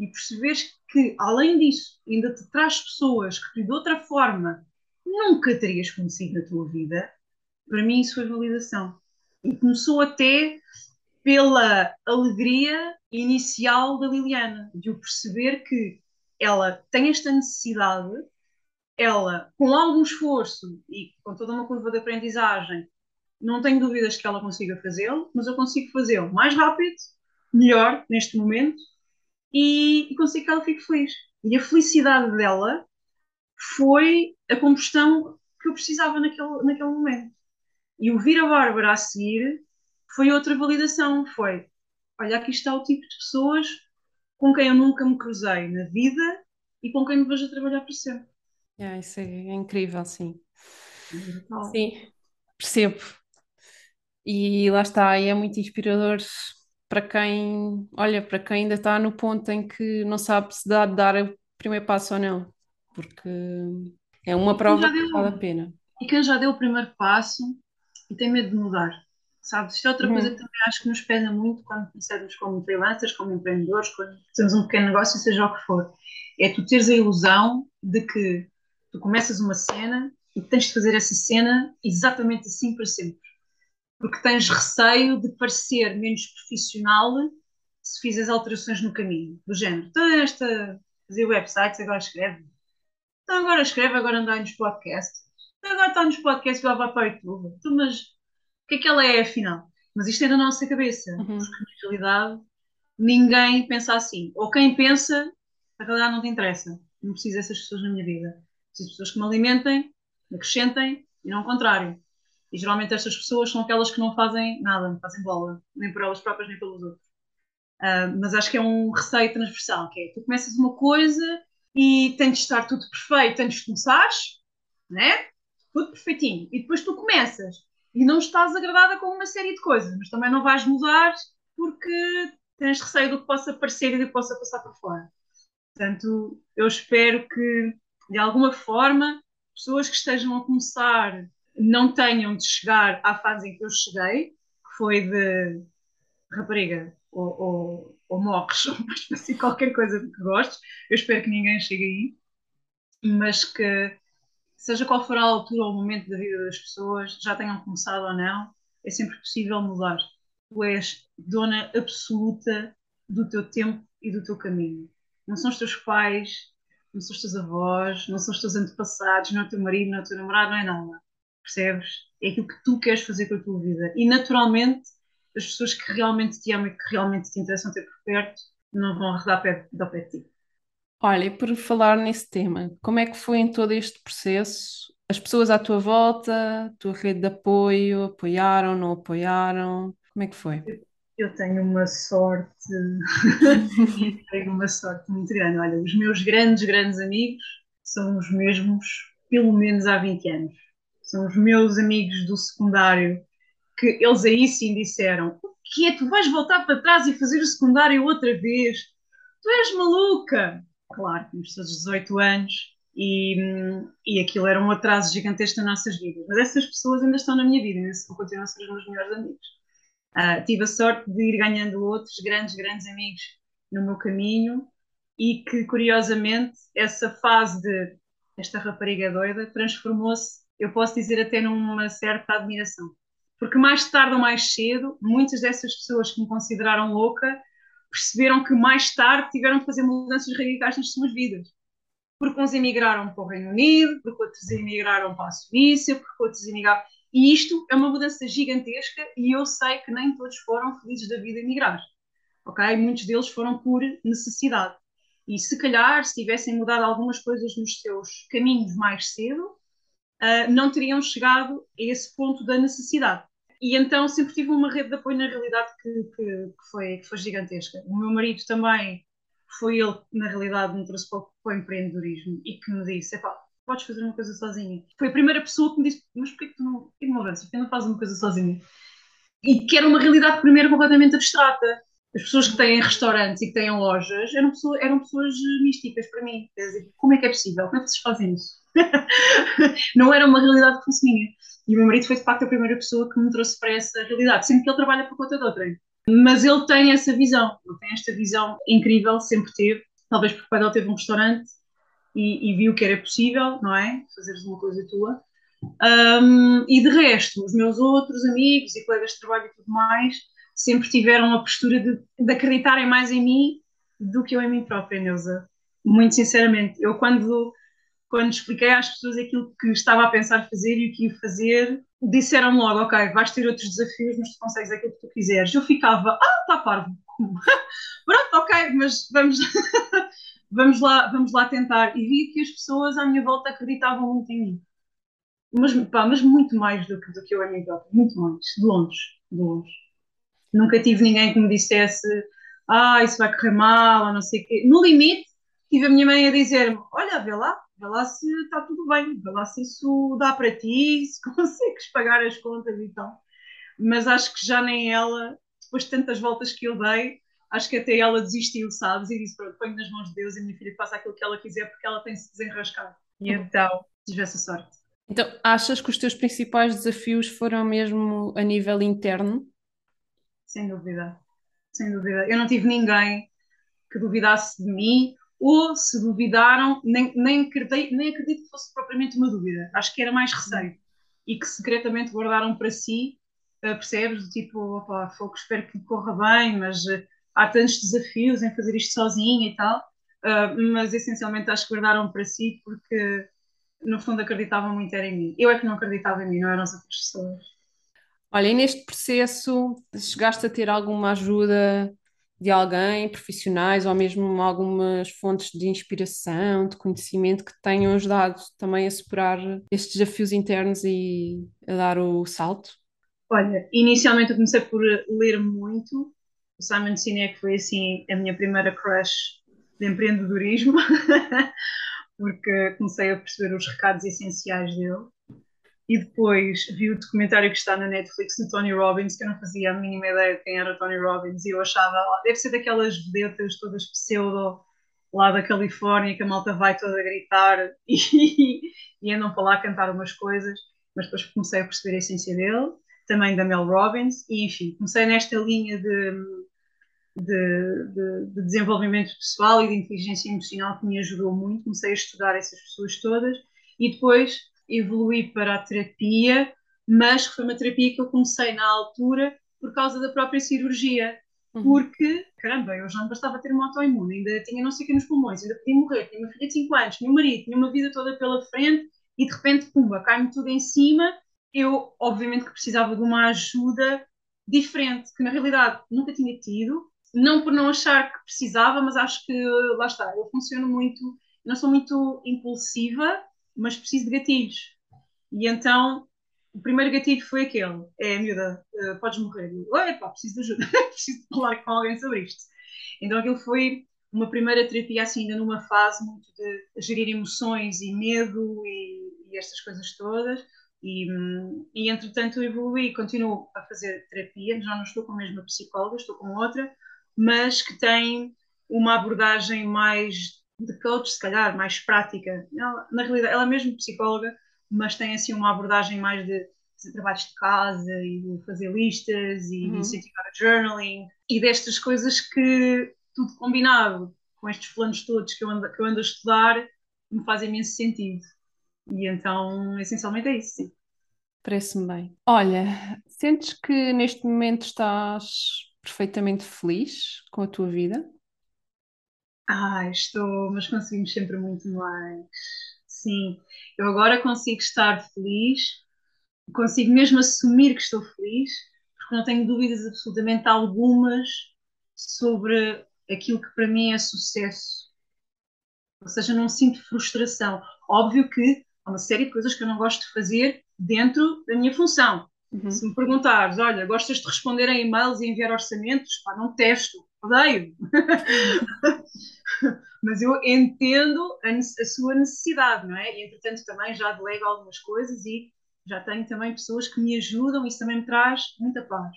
e perceberes que, além disso, ainda te traz pessoas que tu de outra forma nunca terias conhecido na tua vida, para mim isso foi validação. E começou até pela alegria inicial da Liliana, de eu perceber que ela tem esta necessidade ela, com algum esforço e com toda uma curva de aprendizagem, não tenho dúvidas que ela consiga fazê-lo, mas eu consigo fazê-lo mais rápido, melhor neste momento e, e consigo que ela fique feliz. E a felicidade dela foi a combustão que eu precisava naquele, naquele momento. E ouvir a Bárbara a seguir foi outra validação. Foi, olha, aqui está o tipo de pessoas com quem eu nunca me cruzei na vida e com quem me vejo a trabalhar para sempre. É, isso é incrível, sim. Sim, percebo. E lá está, e é muito inspirador para quem, olha, para quem ainda está no ponto em que não sabe se dá de dar o primeiro passo ou não, porque é uma prova que vale a pena. E quem já deu o primeiro passo e tem medo de mudar, sabes? Isto é outra coisa Uhum. que também acho que nos pesa muito quando começamos como freelancers, como empreendedores, quando temos um pequeno negócio, seja o que for. É tu teres a ilusão de que tu começas uma cena e tens de fazer essa cena exatamente assim para sempre. Porque tens receio de parecer menos profissional se fizeres alterações no caminho. Do género, então esta fazer websites, agora escreve. Então agora escreve, agora anda nos podcasts. Então agora está nos podcasts e vai para o YouTube. Então, mas o que é que ela é afinal? Mas isto é da nossa cabeça. Uhum. Na realidade, ninguém pensa assim. Ou quem pensa, a realidade não te interessa. Não preciso dessas pessoas na minha vida. Preciso de pessoas que me alimentem, me acrescentem e não o contrário. E geralmente estas pessoas são aquelas que não fazem nada, não fazem bola, nem por elas próprias, nem pelos outros. Ah, mas acho que é um receio transversal, que é tu começas uma coisa e tem de estar tudo perfeito antes de começares, né? Tudo perfeitinho. E depois tu começas e não estás agradada com uma série de coisas, mas também não vais mudar porque tens receio do que possa parecer e do que possa passar por fora. Portanto, eu espero que, de alguma forma, pessoas que estejam a começar não tenham de chegar à fase em que eu cheguei, que foi de rapariga, ou, ou, ou morres, ou fazer qualquer coisa que gostes. Eu espero que ninguém chegue aí, mas que, seja qual for a altura ou o momento da vida das pessoas, já tenham começado ou não, é sempre possível mudar. Tu és dona absoluta do teu tempo e do teu caminho. Não são os teus pais, não são os teus avós, não são os teus antepassados, não é o teu marido, não é o teu namorado, não é nada. Percebes? É aquilo que tu queres fazer com a tua vida. E naturalmente, as pessoas que realmente te amam e que realmente te interessam ter por perto não vão arredar pé, do pé de ti. Olha, e por falar nesse tema, como é que foi em todo este processo? As pessoas à tua volta, a tua rede de apoio, apoiaram, não apoiaram? Como é que foi? Eu tenho uma sorte, tenho uma sorte muito grande. Olha, os meus grandes, grandes amigos são os mesmos, pelo menos há 20 anos. São os meus amigos do secundário, que eles aí sim disseram: O que é? Tu vais voltar para trás e fazer o secundário outra vez? Tu és maluca! Claro, tínhamos todos 18 anos e, e aquilo era um atraso gigantesco nas nossas vidas. Mas essas pessoas ainda estão na minha vida, ainda continuam a ser os meus melhores amigos. Ah, tive a sorte de ir ganhando outros grandes, grandes amigos no meu caminho e que, curiosamente, essa fase de esta rapariga é doida transformou-se, eu posso dizer, até numa certa admiração. Porque mais tarde ou mais cedo, muitas dessas pessoas que me consideraram louca perceberam que mais tarde tiveram de fazer mudanças radicais nas suas vidas. Porque uns emigraram para o Reino Unido, porque outros emigraram para a Suíça, porque outros emigraram. E isto é uma mudança gigantesca e eu sei que nem todos foram felizes da vida emigrar. Ok? Muitos deles foram por necessidade. E se calhar, se tivessem mudado algumas coisas nos seus caminhos mais cedo, uh, não teriam chegado a esse ponto da necessidade. E então sempre tive uma rede de apoio na realidade que, que, que foi, que foi gigantesca. O meu marido também foi ele que, na realidade, me trouxe para o, empreendedorismo e que me disse: epá, podes fazer uma coisa sozinha. Foi a primeira pessoa que me disse: mas porquê que tu não, porquê não avanças? Porquê não fazes uma coisa sozinha? E que era uma realidade, primeiro, completamente abstrata. As pessoas que têm restaurantes e que têm lojas eram, pessoas, eram pessoas místicas para mim. Quer dizer, como é que é possível? Como é que vocês fazem isso? não era uma realidade que fosse minha. E o meu marido foi, de facto, a primeira pessoa que me trouxe para essa realidade, sempre que ele trabalha por conta de outrem. Mas ele tem essa visão, ele tem esta visão incrível, sempre teve. Talvez porque o pai dele teve um restaurante e, e viu que era possível, não é? Fazeres uma coisa tua. Um, e de resto, os meus outros amigos e colegas de trabalho e tudo mais sempre tiveram a postura de, de acreditarem mais em mim do que eu em mim própria, Neuza. Muito sinceramente. Eu, quando, quando expliquei às pessoas aquilo que estava a pensar fazer e o que ia fazer, disseram logo: Ok, vais ter outros desafios, mas tu consegues aquilo que tu quiseres. Eu ficava: Ah, está parvo. Pronto, ok, mas vamos. vamos lá, vamos lá tentar. E vi que as pessoas à minha volta acreditavam muito em mim mas, pá, mas muito mais do que, do que eu em mim muito mais, de longe, de longe. Nunca tive ninguém que me dissesse, ah, isso vai correr mal, ou não sei o quê. No limite, tive a minha mãe a dizer-me, olha, vê lá, vê lá se está tudo bem, vê lá se isso dá para ti, se consegues pagar as contas e tal. Mas acho que já nem ela, depois de tantas voltas que eu dei, acho que até ela desistiu, sabes? E disse: Pronto, ponho nas mãos de Deus e a minha filha faça aquilo que ela quiser porque ela tem se desenrascar. E então tive essa sorte. Então, achas que os teus principais desafios foram mesmo a nível interno? Sem dúvida, sem dúvida. Eu não tive ninguém que duvidasse de mim, ou se duvidaram, nem, nem, acredito, nem acredito que fosse propriamente uma dúvida. Acho que era mais receio. E que secretamente guardaram para si, uh, percebes? Do tipo, opa, fogo, espero que corra bem, mas uh, há tantos desafios em fazer isto sozinha e tal, uh, mas essencialmente acho que guardaram para si porque no fundo acreditavam muito era em mim. Eu é que não acreditava em mim, não eram as outras pessoas. Olha, e neste processo chegaste a ter alguma ajuda de alguém, profissionais ou mesmo algumas fontes de inspiração, de conhecimento que tenham ajudado também a superar estes desafios internos e a dar o salto? Olha, inicialmente eu comecei por ler muito o Simon Sinek foi assim a minha primeira crush de empreendedorismo, porque comecei a perceber os recados essenciais dele. E depois vi o documentário que está na Netflix do Tony Robbins, que eu não fazia a mínima ideia de quem era Tony Robbins, e eu achava, deve ser daquelas vedetas todas pseudo lá da Califórnia, que a malta vai toda gritar e, e andam para lá cantar umas coisas, mas depois comecei a perceber a essência dele, também da Mel Robbins, e enfim, comecei nesta linha de de, de, de, desenvolvimento pessoal e de inteligência emocional que me ajudou muito. Comecei a estudar essas pessoas todas e depois evolui para a terapia, mas foi uma terapia que eu comecei na altura por causa da própria cirurgia. Uhum. Porque, caramba, eu já não bastava ter uma autoimune, ainda tinha não sei o que nos pulmões, ainda podia morrer, tinha uma filha de 5 anos, tinha um marido, tinha uma vida toda pela frente e de repente, pumba, cai-me tudo em cima. Eu, obviamente, que precisava de uma ajuda diferente, que na realidade nunca tinha tido, não por não achar que precisava, mas acho que lá está, eu funciono muito, não sou muito impulsiva, mas preciso de gatilhos. E então o primeiro gatilho foi aquele: é miúda, uh, podes morrer. Eu, epá, preciso de ajuda, preciso de falar com alguém sobre isto. Então aquilo foi uma primeira terapia, assim, ainda numa fase muito de gerir emoções e medo e, e estas coisas todas. E, e entretanto evolui, continuo a fazer terapia, já não estou com a mesma psicóloga, estou com outra, mas que tem uma abordagem mais de coach, se calhar, mais prática. Ela, na realidade, ela é mesmo psicóloga, mas tem assim uma abordagem mais de, de trabalhos de casa e de fazer listas e uhum. incentivar a journaling e destas coisas que tudo combinado com estes planos todos que eu ando, que eu ando a estudar me faz imenso sentido. E então, essencialmente é isso, sim. Parece-me bem. Olha, sentes que neste momento estás perfeitamente feliz com a tua vida? Ah, estou, mas conseguimos sempre muito mais. Sim, eu agora consigo estar feliz, consigo mesmo assumir que estou feliz, porque não tenho dúvidas absolutamente algumas sobre aquilo que para mim é sucesso. Ou seja, não sinto frustração. Óbvio que há uma série de coisas que eu não gosto de fazer dentro da minha função. Uhum. Se me perguntares, olha, gostas de responder a e-mails e enviar orçamentos? Pá, não testo, odeio. Mas eu entendo a, a, sua necessidade, não é? E entretanto também já delego algumas coisas e já tenho também pessoas que me ajudam, isso também me traz muita paz.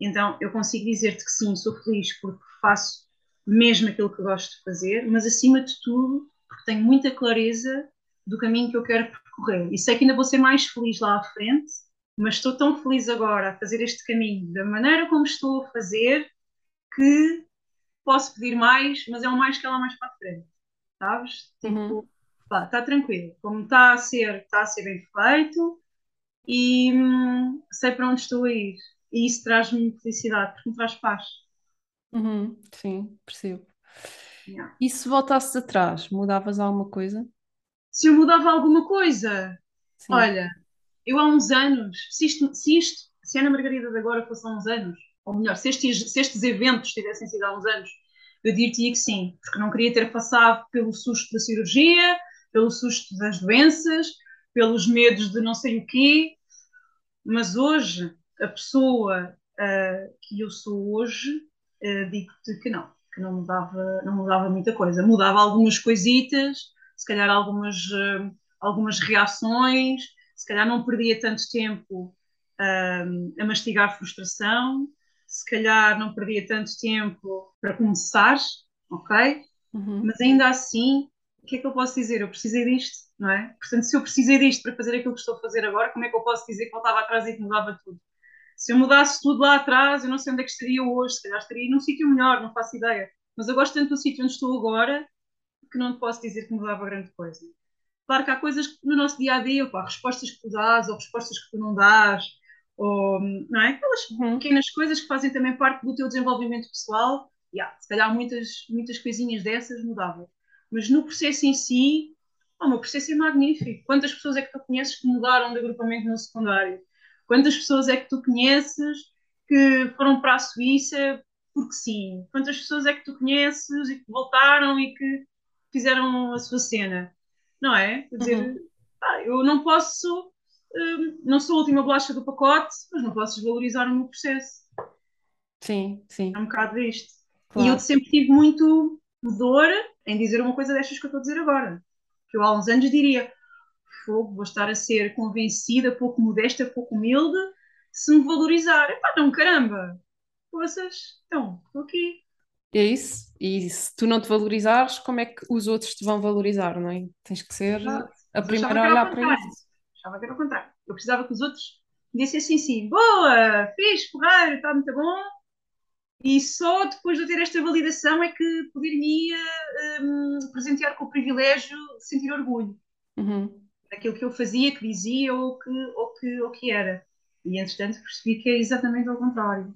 Então eu consigo dizer-te que sim, sou feliz porque faço mesmo aquilo que gosto de fazer, mas acima de tudo porque tenho muita clareza do caminho que eu quero percorrer. E sei que ainda vou ser mais feliz lá à frente mas estou tão feliz agora a fazer este caminho da maneira como estou a fazer que posso pedir mais, mas é um mais que ela mais para a frente, sabes? Uhum. Tipo, pá, está tranquilo, como está a ser, está a ser bem feito e hum, sei para onde estou a ir. E isso traz-me felicidade, porque me traz paz. Uhum. Sim, percebo. Yeah. E se voltasses atrás, mudavas alguma coisa? Se eu mudava alguma coisa? Sim. Olha, eu há uns anos, se isto, se isto, se Ana Margarida de agora fosse há uns anos, ou melhor, se estes, se estes eventos tivessem sido há uns anos, eu diria que sim, porque não queria ter passado pelo susto da cirurgia, pelo susto das doenças, pelos medos de não sei o quê, mas hoje a pessoa uh, que eu sou hoje, uh, digo-te que não, que não mudava, não mudava muita coisa. Mudava algumas coisitas, se calhar algumas, uh, algumas reações, se calhar não perdia tanto tempo a mastigar frustração, se calhar não perdia tanto tempo para começar, ok? Uhum. Mas ainda assim, o que é que eu posso dizer? Eu precisei disto, não é? Portanto, se eu precisei disto para fazer aquilo que estou a fazer agora, como é que eu posso dizer que voltava atrás e que mudava tudo? Se eu mudasse tudo lá atrás, eu não sei onde é que estaria hoje, se calhar estaria num sítio melhor, não faço ideia. Mas eu gosto tanto do sítio onde estou agora que não te posso dizer que mudava grande coisa. Claro que há coisas que no nosso dia a dia, pá, respostas que tu dás ou respostas que tu não dás, ou, não é? Aquelas uhum. pequenas coisas que fazem também parte do teu desenvolvimento pessoal, yeah, se calhar muitas, muitas coisinhas dessas mudavam. Mas no processo em si, oh, o meu processo é magnífico. Quantas pessoas é que tu conheces que mudaram de agrupamento no secundário? Quantas pessoas é que tu conheces que foram para a Suíça porque sim? Quantas pessoas é que tu conheces e que voltaram e que fizeram a sua cena? Não é? Quer dizer, uhum. ah, eu não posso Hum, não sou a última bolacha do pacote, mas não posso desvalorizar o meu processo. Sim, sim. É um bocado disto. Claro. E eu sempre tive muito dor em dizer uma coisa destas que eu estou a dizer agora. Que eu há uns anos diria: fogo, vou estar a ser convencida, pouco modesta, pouco humilde, se me valorizar. Epá, não, caramba! Poças, então, estou aqui. É isso. E se tu não te valorizares, como é que os outros te vão valorizar, não é? Tens que ser a primeira a olhar para isso achava que era o contrário. Eu precisava que os outros me dissessem assim: boa, fiz, porreiro, está muito bom. E só depois de eu ter esta validação é que poderia um, presentear com o privilégio de sentir orgulho uhum. daquilo que eu fazia, que dizia ou que, ou que, ou que era. E entretanto percebi que é exatamente ao contrário.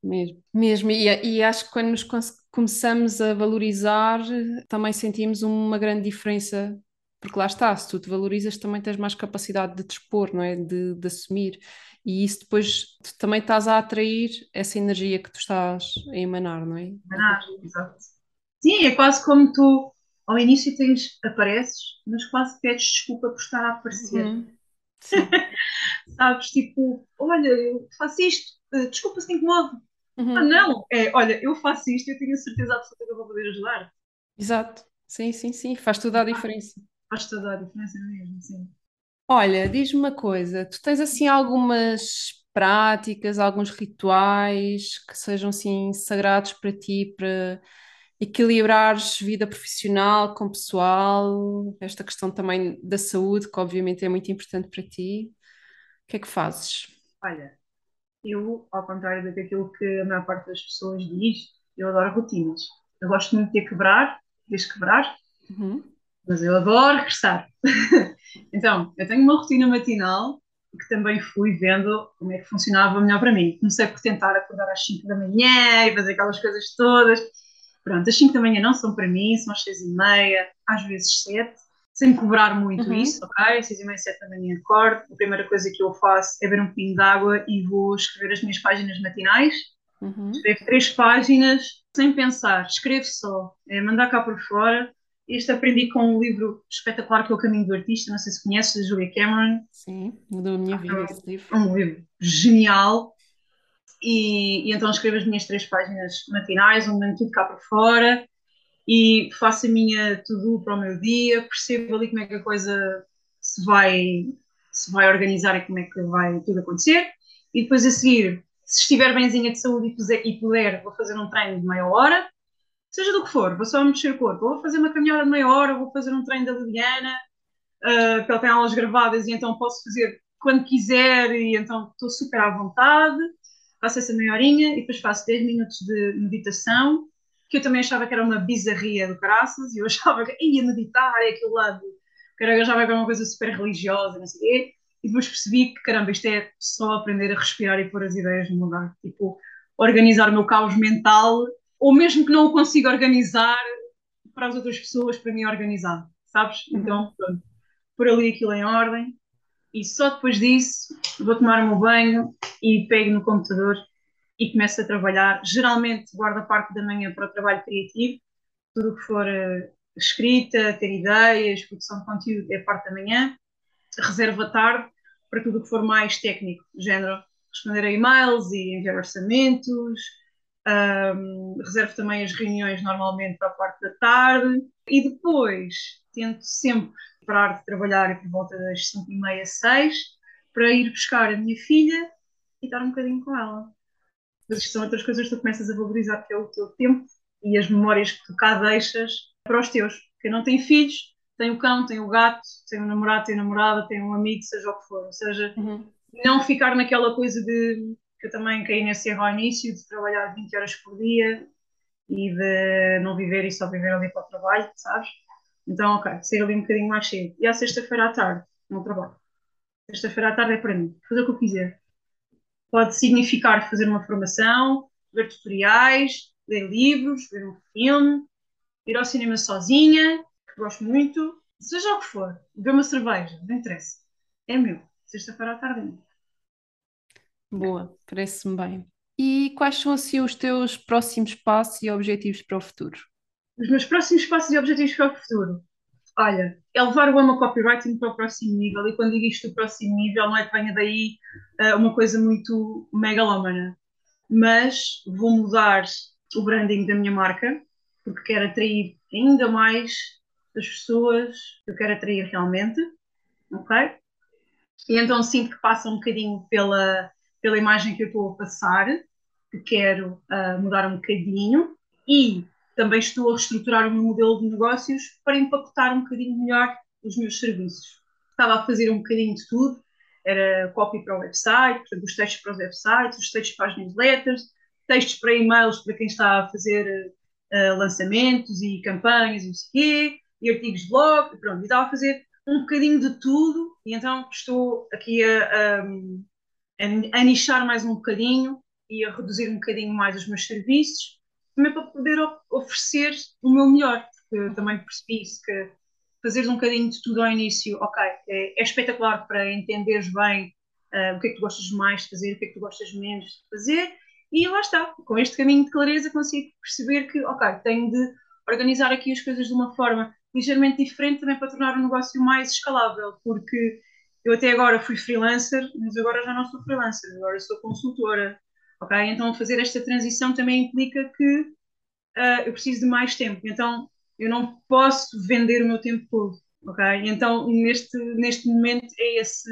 Mesmo, mesmo. E, e acho que quando nos começamos a valorizar, também sentimos uma grande diferença porque lá está, se tu te valorizas, também tens mais capacidade de dispor, não é? De, de assumir. E isso depois também estás a atrair essa energia que tu estás a emanar, não é? Emanar, exato. Sim, é quase como tu ao início tens, apareces, mas quase pedes desculpa por estar a aparecer. Uhum. Sabes, tipo, olha, eu faço isto, eh, desculpa se te incomodo. Uhum. Ah, não, é, olha, eu faço isto, eu tenho a certeza absoluta que eu vou poder ajudar. Exato, sim, sim, sim, faz toda a diferença. Faz toda a diferença mesmo, sim. Olha, diz-me uma coisa, tu tens assim algumas práticas, alguns rituais que sejam assim sagrados para ti, para equilibrares vida profissional com pessoal, esta questão também da saúde, que obviamente é muito importante para ti. O que é que fazes? Olha, eu, ao contrário daquilo que a maior parte das pessoas diz, eu adoro rotinas. Eu gosto muito de quebrar, desquebrar. Uhum mas eu adoro regressar. então, eu tenho uma rotina matinal que também fui vendo como é que funcionava melhor para mim. Comecei por tentar acordar às 5 da manhã e fazer aquelas coisas todas. Pronto, as 5 da manhã não são para mim, são às 6 e meia, às vezes 7, sem cobrar muito uhum. isso, ok? 6 e meia, 7 da manhã acordo. A primeira coisa que eu faço é beber um pouquinho de água e vou escrever as minhas páginas matinais. Uhum. Escrevo três páginas sem pensar, escrevo só, é mandar cá por fora este aprendi com um livro espetacular que é O Caminho do Artista, não sei se conheces, de Julia Cameron. Sim, mudou a minha vida ah, esse livro. Um livro genial. E, e, então escrevo as minhas três páginas matinais, onde mando tudo cá para fora e faço a minha tudo para o meu dia, percebo ali como é que a coisa se vai, se vai organizar e como é que vai tudo acontecer. E depois a seguir, se estiver benzinha de saúde e puder, vou fazer um treino de meia hora seja do que for, vou só mexer o corpo, vou fazer uma caminhada de meia hora, vou fazer um treino da Liliana, uh, que ela tem aulas gravadas e então posso fazer quando quiser e então estou super à vontade, faço essa meia horinha e depois faço 10 minutos de meditação, que eu também achava que era uma bizarria do caraças e eu achava que ia meditar, é aquilo lado, que eu achava que era uma coisa super religiosa, não sei o quê, e depois percebi que, caramba, isto é só aprender a respirar e pôr as ideias no lugar, tipo, organizar o meu caos mental ou mesmo que não o consiga organizar para as outras pessoas, para mim é organizado, sabes? Uhum. Então, pronto, por ali aquilo em ordem e só depois disso vou tomar o meu banho e pego no computador e começo a trabalhar. Geralmente guardo a parte da manhã para o trabalho criativo, tudo o que for uh, escrita, ter ideias, produção de conteúdo é a parte da manhã. Reservo a tarde para tudo o que for mais técnico, género responder a e-mails e enviar orçamentos. Um, reservo também as reuniões normalmente para a parte da tarde e depois tento sempre parar de trabalhar por volta das 5 e meia, 6 para ir buscar a minha filha e estar um bocadinho com ela. Mas isto são outras coisas que tu começas a valorizar, que é o teu tempo e as memórias que tu cá deixas para os teus. Quem não tem filhos, tem o cão, tem o gato, tem o namorado, tem a namorada, tem um amigo, seja o que for. Ou seja, uhum. não ficar naquela coisa de que eu também caí nesse erro ao início, de trabalhar 20 horas por dia e de não viver e só viver ali para o trabalho, sabes? Então, ok, sair ali um bocadinho mais cedo. E à sexta-feira à tarde, no trabalho. Sexta-feira à tarde é para mim, fazer o que eu quiser. Pode significar fazer uma formação, ver tutoriais, ler livros, ver um filme, ir ao cinema sozinha, que gosto muito, seja o que for, beber uma cerveja, não interessa. É meu. Sexta-feira à tarde é meu. Boa, parece-me bem. E quais são assim os teus próximos passos e objetivos para o futuro? Os meus próximos passos e objetivos para o futuro? Olha, é levar o AMA Copywriting para o próximo nível. E quando digo isto do próximo nível, não é que venha daí uh, uma coisa muito megalómana. Mas vou mudar o branding da minha marca, porque quero atrair ainda mais as pessoas que eu quero atrair realmente. Ok? E então sinto que passa um bocadinho pela pela imagem que eu estou a passar, que quero uh, mudar um bocadinho e também estou a reestruturar o meu modelo de negócios para empacotar um bocadinho melhor os meus serviços. Estava a fazer um bocadinho de tudo, era copy para o website, portanto, os textos para os websites, os textos para as newsletters, textos para e-mails para quem está a fazer uh, lançamentos e campanhas e não sei quê, e artigos de blog, pronto, e estava a fazer um bocadinho de tudo, e então estou aqui a, a a, nichar mais um bocadinho e a reduzir um bocadinho mais os meus serviços, também para poder oferecer o meu melhor, porque também percebi isso, que fazeres um bocadinho de tudo ao início, ok, é, é espetacular para entenderes bem uh, o que é que tu gostas mais de fazer, o que é que tu gostas menos de fazer, e lá está, com este caminho de clareza consigo perceber que, ok, tenho de organizar aqui as coisas de uma forma ligeiramente diferente também para tornar o negócio mais escalável, porque eu até agora fui freelancer, mas agora já não sou freelancer, agora sou consultora. Ok? Então fazer esta transição também implica que uh, eu preciso de mais tempo. Então eu não posso vender o meu tempo todo. Ok? Então neste, neste momento é esse,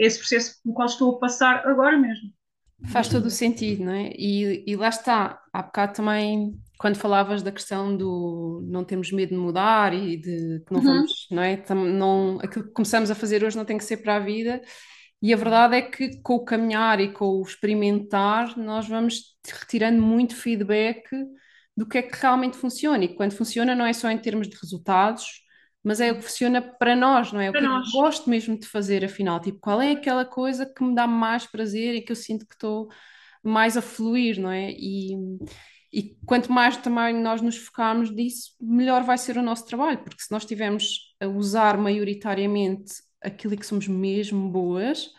é esse processo pelo qual estou a passar agora mesmo. Faz todo o sentido, não é? E, e lá está, há bocado também, quando falavas da questão do não termos medo de mudar e de que não uhum. vamos, não é? Não, aquilo que começamos a fazer hoje não tem que ser para a vida, e a verdade é que com o caminhar e com o experimentar, nós vamos retirando muito feedback do que é que realmente funciona, e quando funciona não é só em termos de resultados, mas é o que funciona para nós, não é? Para o que nós. eu gosto mesmo de fazer, afinal. Tipo, qual é aquela coisa que me dá mais prazer e que eu sinto que estou mais a fluir, não é? E, e quanto mais também nós nos focarmos disso, melhor vai ser o nosso trabalho, porque se nós estivermos a usar maioritariamente aquilo que somos mesmo boas,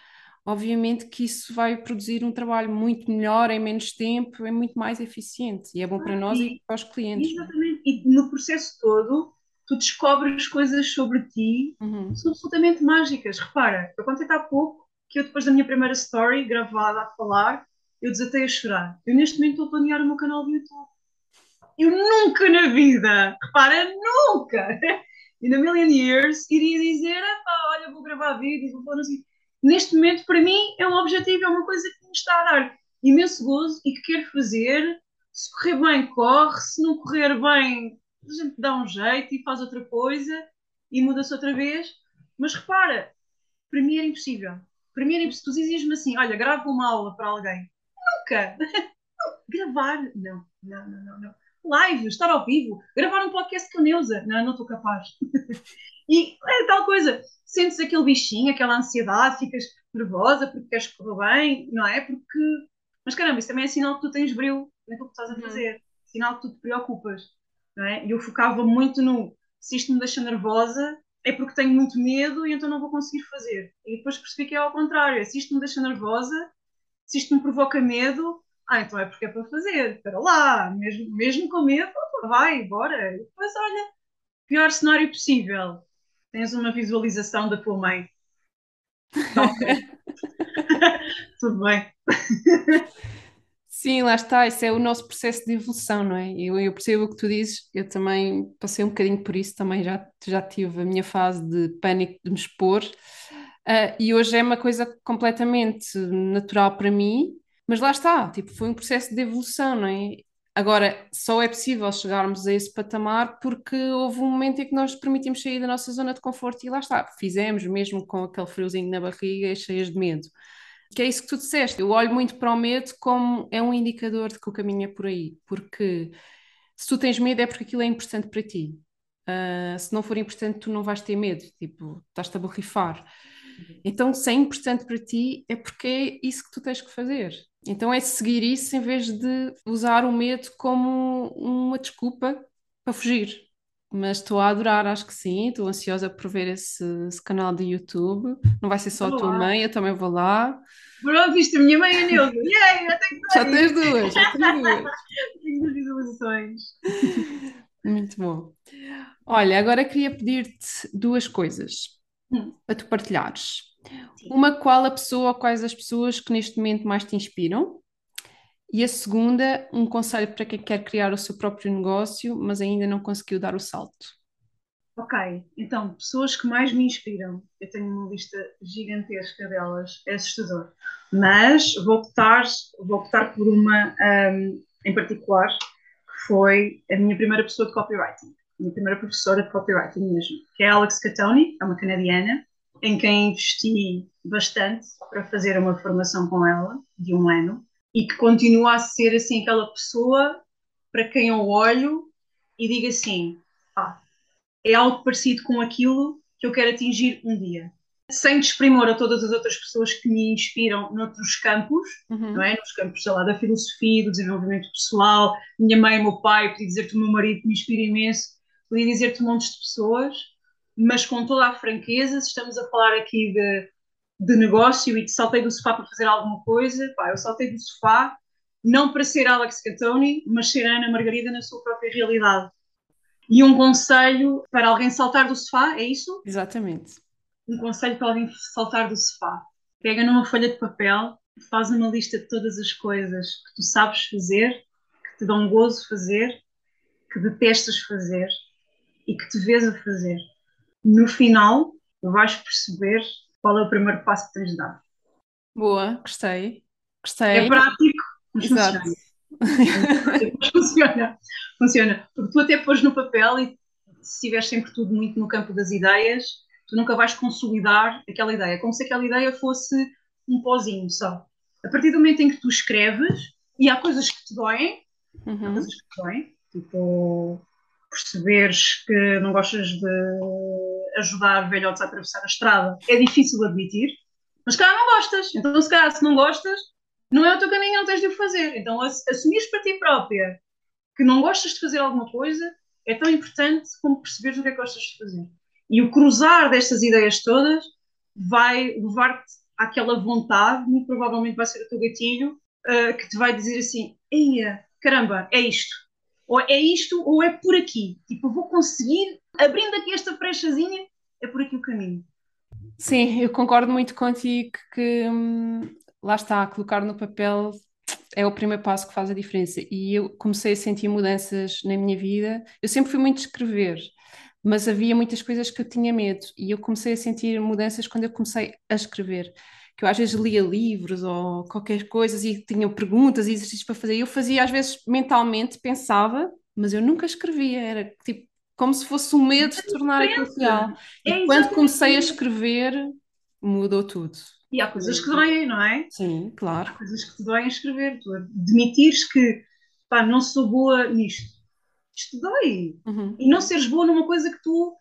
obviamente que isso vai produzir um trabalho muito melhor, em menos tempo, é muito mais eficiente e é bom para nós e, e para os clientes. Exatamente, e no processo todo tu descobres coisas sobre ti uhum. são absolutamente mágicas. Repara, eu contei há pouco que eu depois da minha primeira story gravada a falar, eu desatei a chorar. Eu neste momento estou a planear o meu canal de YouTube. Eu nunca na vida, repara, nunca, in a million years, iria dizer, olha, vou gravar vídeos, vou falar assim. Neste momento, para mim, é um objetivo, é uma coisa que me está a dar imenso gozo e que quero fazer. Se correr bem, corre. Se não correr bem, a gente dá um jeito e faz outra coisa e muda-se outra vez. Mas repara, para mim era impossível. Para mim era impossível. Tu dizias-me assim: olha, grava uma aula para alguém. Gravar? Não, não, não, não. Live, estar ao vivo, gravar um podcast com a Neuza. Não, não estou capaz. e é tal coisa. Sentes aquele bichinho, aquela ansiedade, ficas nervosa porque queres correr bem, não é? Porque. Mas caramba, isso também é sinal que tu tens brilho naquilo que estás a uhum. fazer. Sinal que tu te preocupas não é? E eu focava muito no se isto me deixa nervosa é porque tenho muito medo e então não vou conseguir fazer. E depois percebi que é ao contrário, se isto me deixa nervosa, se isto me provoca medo, ah, então é porque é para fazer, espera lá, mesmo, mesmo com medo, vai, bora. E depois, olha, pior cenário possível, tens uma visualização da tua mãe. tudo bem. Sim, lá está, isso é o nosso processo de evolução, não é? Eu, eu percebo o que tu dizes, eu também passei um bocadinho por isso, também já, já tive a minha fase de pânico de me expor, uh, e hoje é uma coisa completamente natural para mim, mas lá está, tipo, foi um processo de evolução, não é? Agora, só é possível chegarmos a esse patamar porque houve um momento em que nós permitimos sair da nossa zona de conforto e lá está, fizemos mesmo com aquele friozinho na barriga e cheias de medo. Que é isso que tu disseste. Eu olho muito para o medo como é um indicador de que o caminho é por aí, porque se tu tens medo é porque aquilo é importante para ti. Uh, se não for importante, tu não vais ter medo, tipo, estás-te a borrifar. Então, se é importante para ti, é porque é isso que tu tens que fazer. Então, é seguir isso em vez de usar o medo como uma desculpa para fugir. Mas estou a adorar, acho que sim. Estou ansiosa por ver esse, esse canal de YouTube. Não vai ser só a tua mãe, eu também vou lá. Pronto, viste a minha mãe e a Nilda. Yay, tenho Já tens duas, já tens duas. tenho duas visualizações. Muito bom. Olha, agora queria pedir-te duas coisas hum. para tu partilhares. Sim. Uma, qual a pessoa ou quais as pessoas que neste momento mais te inspiram? E a segunda, um conselho para quem quer criar o seu próprio negócio, mas ainda não conseguiu dar o salto. Ok, então, pessoas que mais me inspiram. Eu tenho uma lista gigantesca delas, é assustador. Mas vou optar, vou optar por uma um, em particular, que foi a minha primeira pessoa de copywriting, minha primeira professora de copywriting mesmo, que é a Alex Catoni, é uma canadiana, em quem investi bastante para fazer uma formação com ela, de um ano, e que continua a ser assim aquela pessoa para quem eu olho e digo assim: ah, é algo parecido com aquilo que eu quero atingir um dia. Sem desprimor a todas as outras pessoas que me inspiram noutros campos, uhum. não é? Nos campos, sei lá, da filosofia, do desenvolvimento pessoal, minha mãe, meu pai, podia dizer-te o meu marido que me inspira imenso, podia dizer-te montes de pessoas, mas com toda a franqueza, se estamos a falar aqui de de negócio e de saltei do sofá para fazer alguma coisa, pá, eu saltei do sofá não para ser Alex Catoni, mas ser Ana Margarida na sua própria realidade. E um conselho para alguém saltar do sofá, é isso? Exatamente. Um conselho para alguém saltar do sofá. Pega numa folha de papel, faz uma lista de todas as coisas que tu sabes fazer, que te dão gozo fazer, que detestas fazer e que te vês a fazer. No final, vais perceber qual é o primeiro passo que tens de dar. Boa, gostei. Gostei. É prático, mas Exato. funciona. funciona. Funciona. Porque tu até pôs no papel e se tiveres sempre tudo muito no campo das ideias, tu nunca vais consolidar aquela ideia, como se aquela ideia fosse um pozinho só. A partir do momento em que tu escreves, e há coisas que te doem, uhum. há coisas que te doem, tipo perceberes que não gostas de ajudar velhotes a atravessar a estrada, é difícil admitir, mas calhar não gostas. Então, se calhar, se não gostas, não é o teu caminho, não tens de o fazer. Então, assumires para ti própria que não gostas de fazer alguma coisa é tão importante como perceberes o que é que gostas de fazer. E o cruzar destas ideias todas vai levar-te àquela vontade, muito provavelmente vai ser o teu gatilho, uh, que te vai dizer assim: Eia, caramba, é isto ou é isto ou é por aqui. Tipo, vou conseguir, abrindo aqui esta brechazinha, é por aqui o caminho. Sim, eu concordo muito contigo que hum, lá está, colocar no papel é o primeiro passo que faz a diferença. E eu comecei a sentir mudanças na minha vida. Eu sempre fui muito escrever, mas havia muitas coisas que eu tinha medo. E eu comecei a sentir mudanças quando eu comecei a escrever que eu às vezes lia livros ou qualquer coisa e tinha perguntas e exercícios para fazer. Eu fazia às vezes mentalmente, pensava, mas eu nunca escrevia. Era tipo como se fosse um medo de tornar aquilo real. E é quando comecei a escrever, mudou tudo. E há coisas que doem, não é? Sim, claro. Há coisas que te doem a escrever. Tu admitires que, pá, não sou boa nisto. Isto dói. Uhum. E não seres boa numa coisa que tu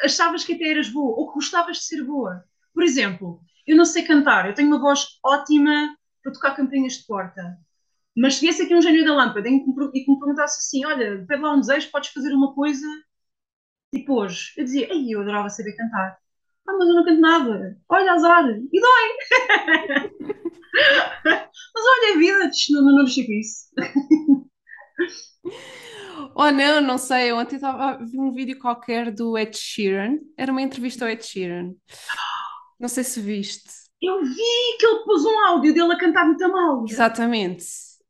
achavas que até eras boa ou que gostavas de ser boa. Por exemplo, eu não sei cantar, eu tenho uma voz ótima para tocar campainhas de porta. Mas se viesse aqui um gênio da lâmpada e que me perguntasse assim: olha, pede lá um desejo, podes fazer uma coisa tipo hoje. Eu dizia: ei, eu adorava saber cantar. Ah, mas eu não canto nada. Olha, azar. E dói. mas olha a vida, não, não, não mexi com isso. Oh, não, não sei. Ontem estava a ver um vídeo qualquer do Ed Sheeran. Era uma entrevista ao Ed Sheeran. Não sei se viste. Eu vi que ele pôs um áudio dele a cantar muito mal. Exatamente.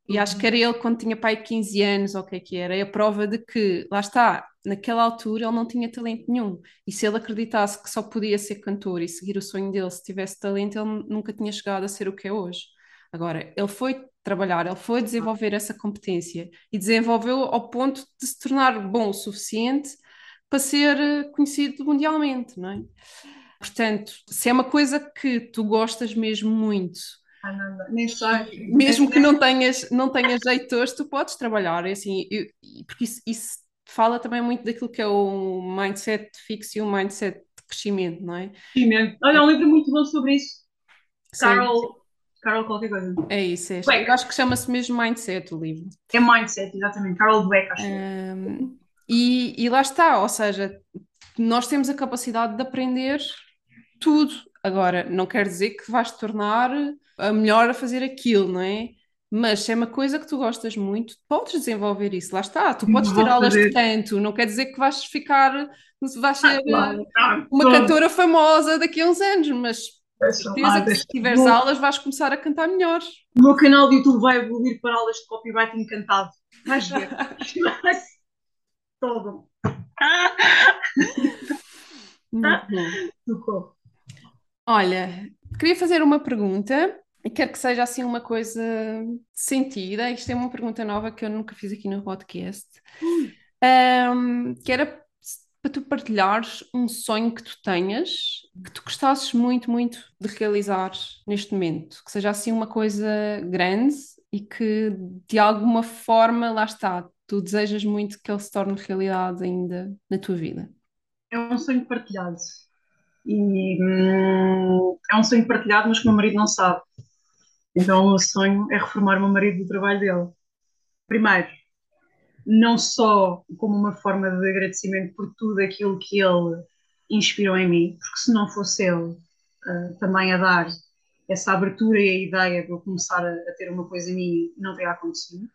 E acho que era ele quando tinha pai 15 anos, ou o que é que era, é a prova de que, lá está, naquela altura ele não tinha talento nenhum. E se ele acreditasse que só podia ser cantor e seguir o sonho dele se tivesse talento, ele nunca tinha chegado a ser o que é hoje. Agora, ele foi trabalhar, ele foi desenvolver essa competência e desenvolveu ao ponto de se tornar bom o suficiente para ser eh, conhecido mundialmente, não é? Portanto, se é uma coisa que tu gostas mesmo muito, ah, não, não, nem sei. mesmo que não tenhas, não tenhas jeito hoje, tu podes trabalhar, assim, eu, porque isso, isso, fala também muito daquilo que é o mindset fixo e o mindset de crescimento, não é? Crescimento. Olha, um livro muito bom sobre isso. Carol, Carol qualquer coisa. É isso, é. Eu acho que chama-se mesmo Mindset o livro. É Mindset, exatamente. Carol Dweck, acho. Um, e, e lá está, ou seja, nós temos a capacidade de aprender tudo. Agora, não quer dizer que vais te tornar a melhor a fazer aquilo, não é? Mas se é uma coisa que tu gostas muito, podes desenvolver isso, lá está. Tu podes ter aulas de canto, não quer dizer que vais ficar, vais ser ah, uma cantora famosa daqui a uns anos, mas certeza que se tiveres aulas vais começar a cantar melhor. O meu canal de YouTube vai evoluir para aulas de copywriting cantado. Vais ver. Todo. Muito Olha, queria fazer uma pergunta e quero que seja assim uma coisa sentida. Isto é uma pergunta nova que eu nunca fiz aqui no podcast. Um, que era para tu partilhares um sonho que tu tenhas, que tu gostasses muito, muito de realizar neste momento. Que seja assim uma coisa grande e que de alguma forma, lá está, tu desejas muito que ele se torne realidade ainda na tua vida. É um sonho partilhado. E hum, é um sonho partilhado, mas que o meu marido não sabe. Então o meu sonho é reformar o meu marido do trabalho dele. Primeiro, não só como uma forma de agradecimento por tudo aquilo que ele inspirou em mim, porque se não fosse ele uh, também a dar essa abertura e a ideia de eu começar a, a ter uma coisa mim, não teria acontecido,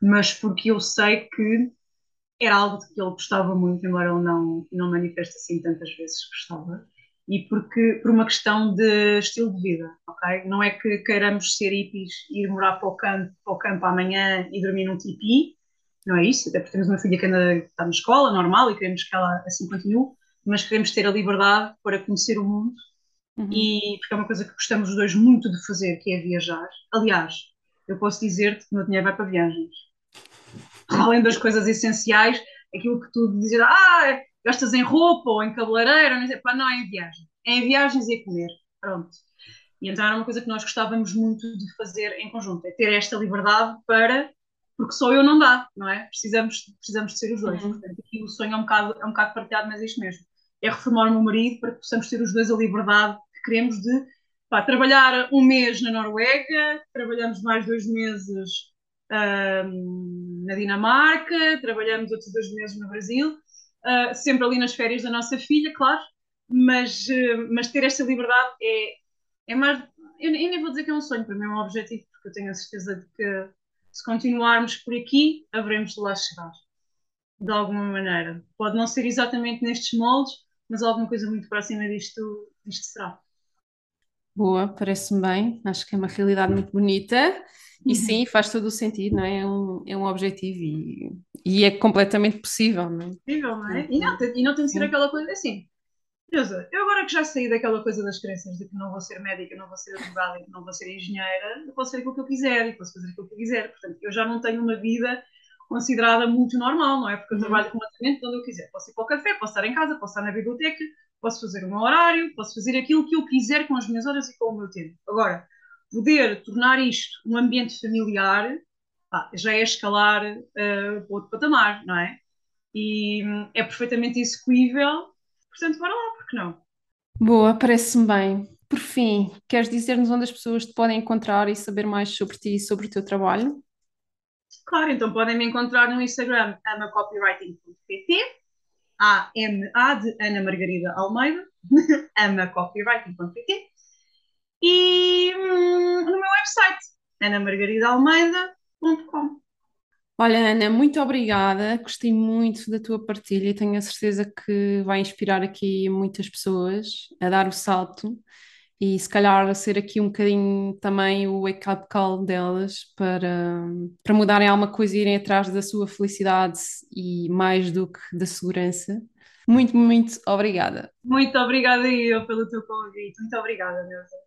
mas porque eu sei que era algo de que ele gostava muito, embora ele não, não manifeste assim tantas vezes que gostava, e porque por uma questão de estilo de vida, ok? Não é que queiramos ser hippies, ir morar para o campo, para o campo amanhã e dormir num tipi, não é isso, até porque temos uma filha que ainda está na escola, normal, e queremos que ela assim continue, mas queremos ter a liberdade para conhecer o mundo uhum. e porque é uma coisa que gostamos os dois muito de fazer, que é viajar. Aliás, eu posso dizer-te que o meu dinheiro vai para viagens. Além das coisas essenciais, aquilo que tu dizes, ah, gastas em roupa ou em cabeleireiro, não, sei, pá, não é em viagem. É em viagens e a comer. Pronto. E então era uma coisa que nós gostávamos muito de fazer em conjunto, é ter esta liberdade para porque só eu não dá, não é? Precisamos, precisamos de ser os dois. Uhum. Portanto, aqui o sonho é um, bocado, é um bocado partilhado, mas é isto mesmo. É reformar o meu marido para que possamos ter os dois a liberdade que queremos de pá, trabalhar um mês na Noruega, trabalhamos mais dois meses um, na Dinamarca, trabalhamos outros dois meses no Brasil, uh, sempre ali nas férias da nossa filha, claro, mas, uh, mas ter esta liberdade é, é mais. Eu, eu nem vou dizer que é um sonho, para mim é um objetivo, porque eu tenho a certeza de que se continuarmos por aqui, haveremos de lá chegar. De alguma maneira. Pode não ser exatamente nestes moldes, mas alguma coisa muito próxima disto, disto será. Boa, parece-me bem. Acho que é uma realidade muito bonita. E uhum. sim, faz todo o sentido, não é? É um, é um objetivo e, e é completamente possível, não é? Possível, não é? E não, e não tem de ser aquela coisa assim. Deusa, eu agora que já saí daquela coisa das crenças de que não vou ser médica, não vou ser advogada e não vou ser engenheira, eu posso fazer aquilo que eu quiser e posso fazer aquilo que eu quiser. Portanto, eu já não tenho uma vida considerada muito normal, não é? Porque eu uhum. trabalho remotamente onde eu quiser. Posso ir para o café, posso estar em casa, posso estar na biblioteca, posso fazer o meu horário, posso fazer aquilo que eu quiser com as minhas horas e com o meu tempo. Agora, poder tornar isto um ambiente familiar pá, já é escalar uh, para outro patamar, não é? E hum, é perfeitamente execuível Portanto, bora lá, porque não? Boa, parece-me bem. Por fim, queres dizer-nos onde as pessoas te podem encontrar e saber mais sobre ti e sobre o teu trabalho? Claro, então podem me encontrar no Instagram amacopywriting.pt A-M-A de Ana Margarida Almeida amacopywriting.pt e hum, no meu website anamargaridaalmeida.com Olha, Ana, muito obrigada. Gostei muito da tua partilha e tenho a certeza que vai inspirar aqui muitas pessoas a dar o salto e se calhar ser aqui um bocadinho também o wake-up call delas para, para mudarem alguma coisa e irem atrás da sua felicidade e mais do que da segurança. Muito, muito obrigada. Muito obrigada eu pelo teu convite. Muito obrigada, Neuza.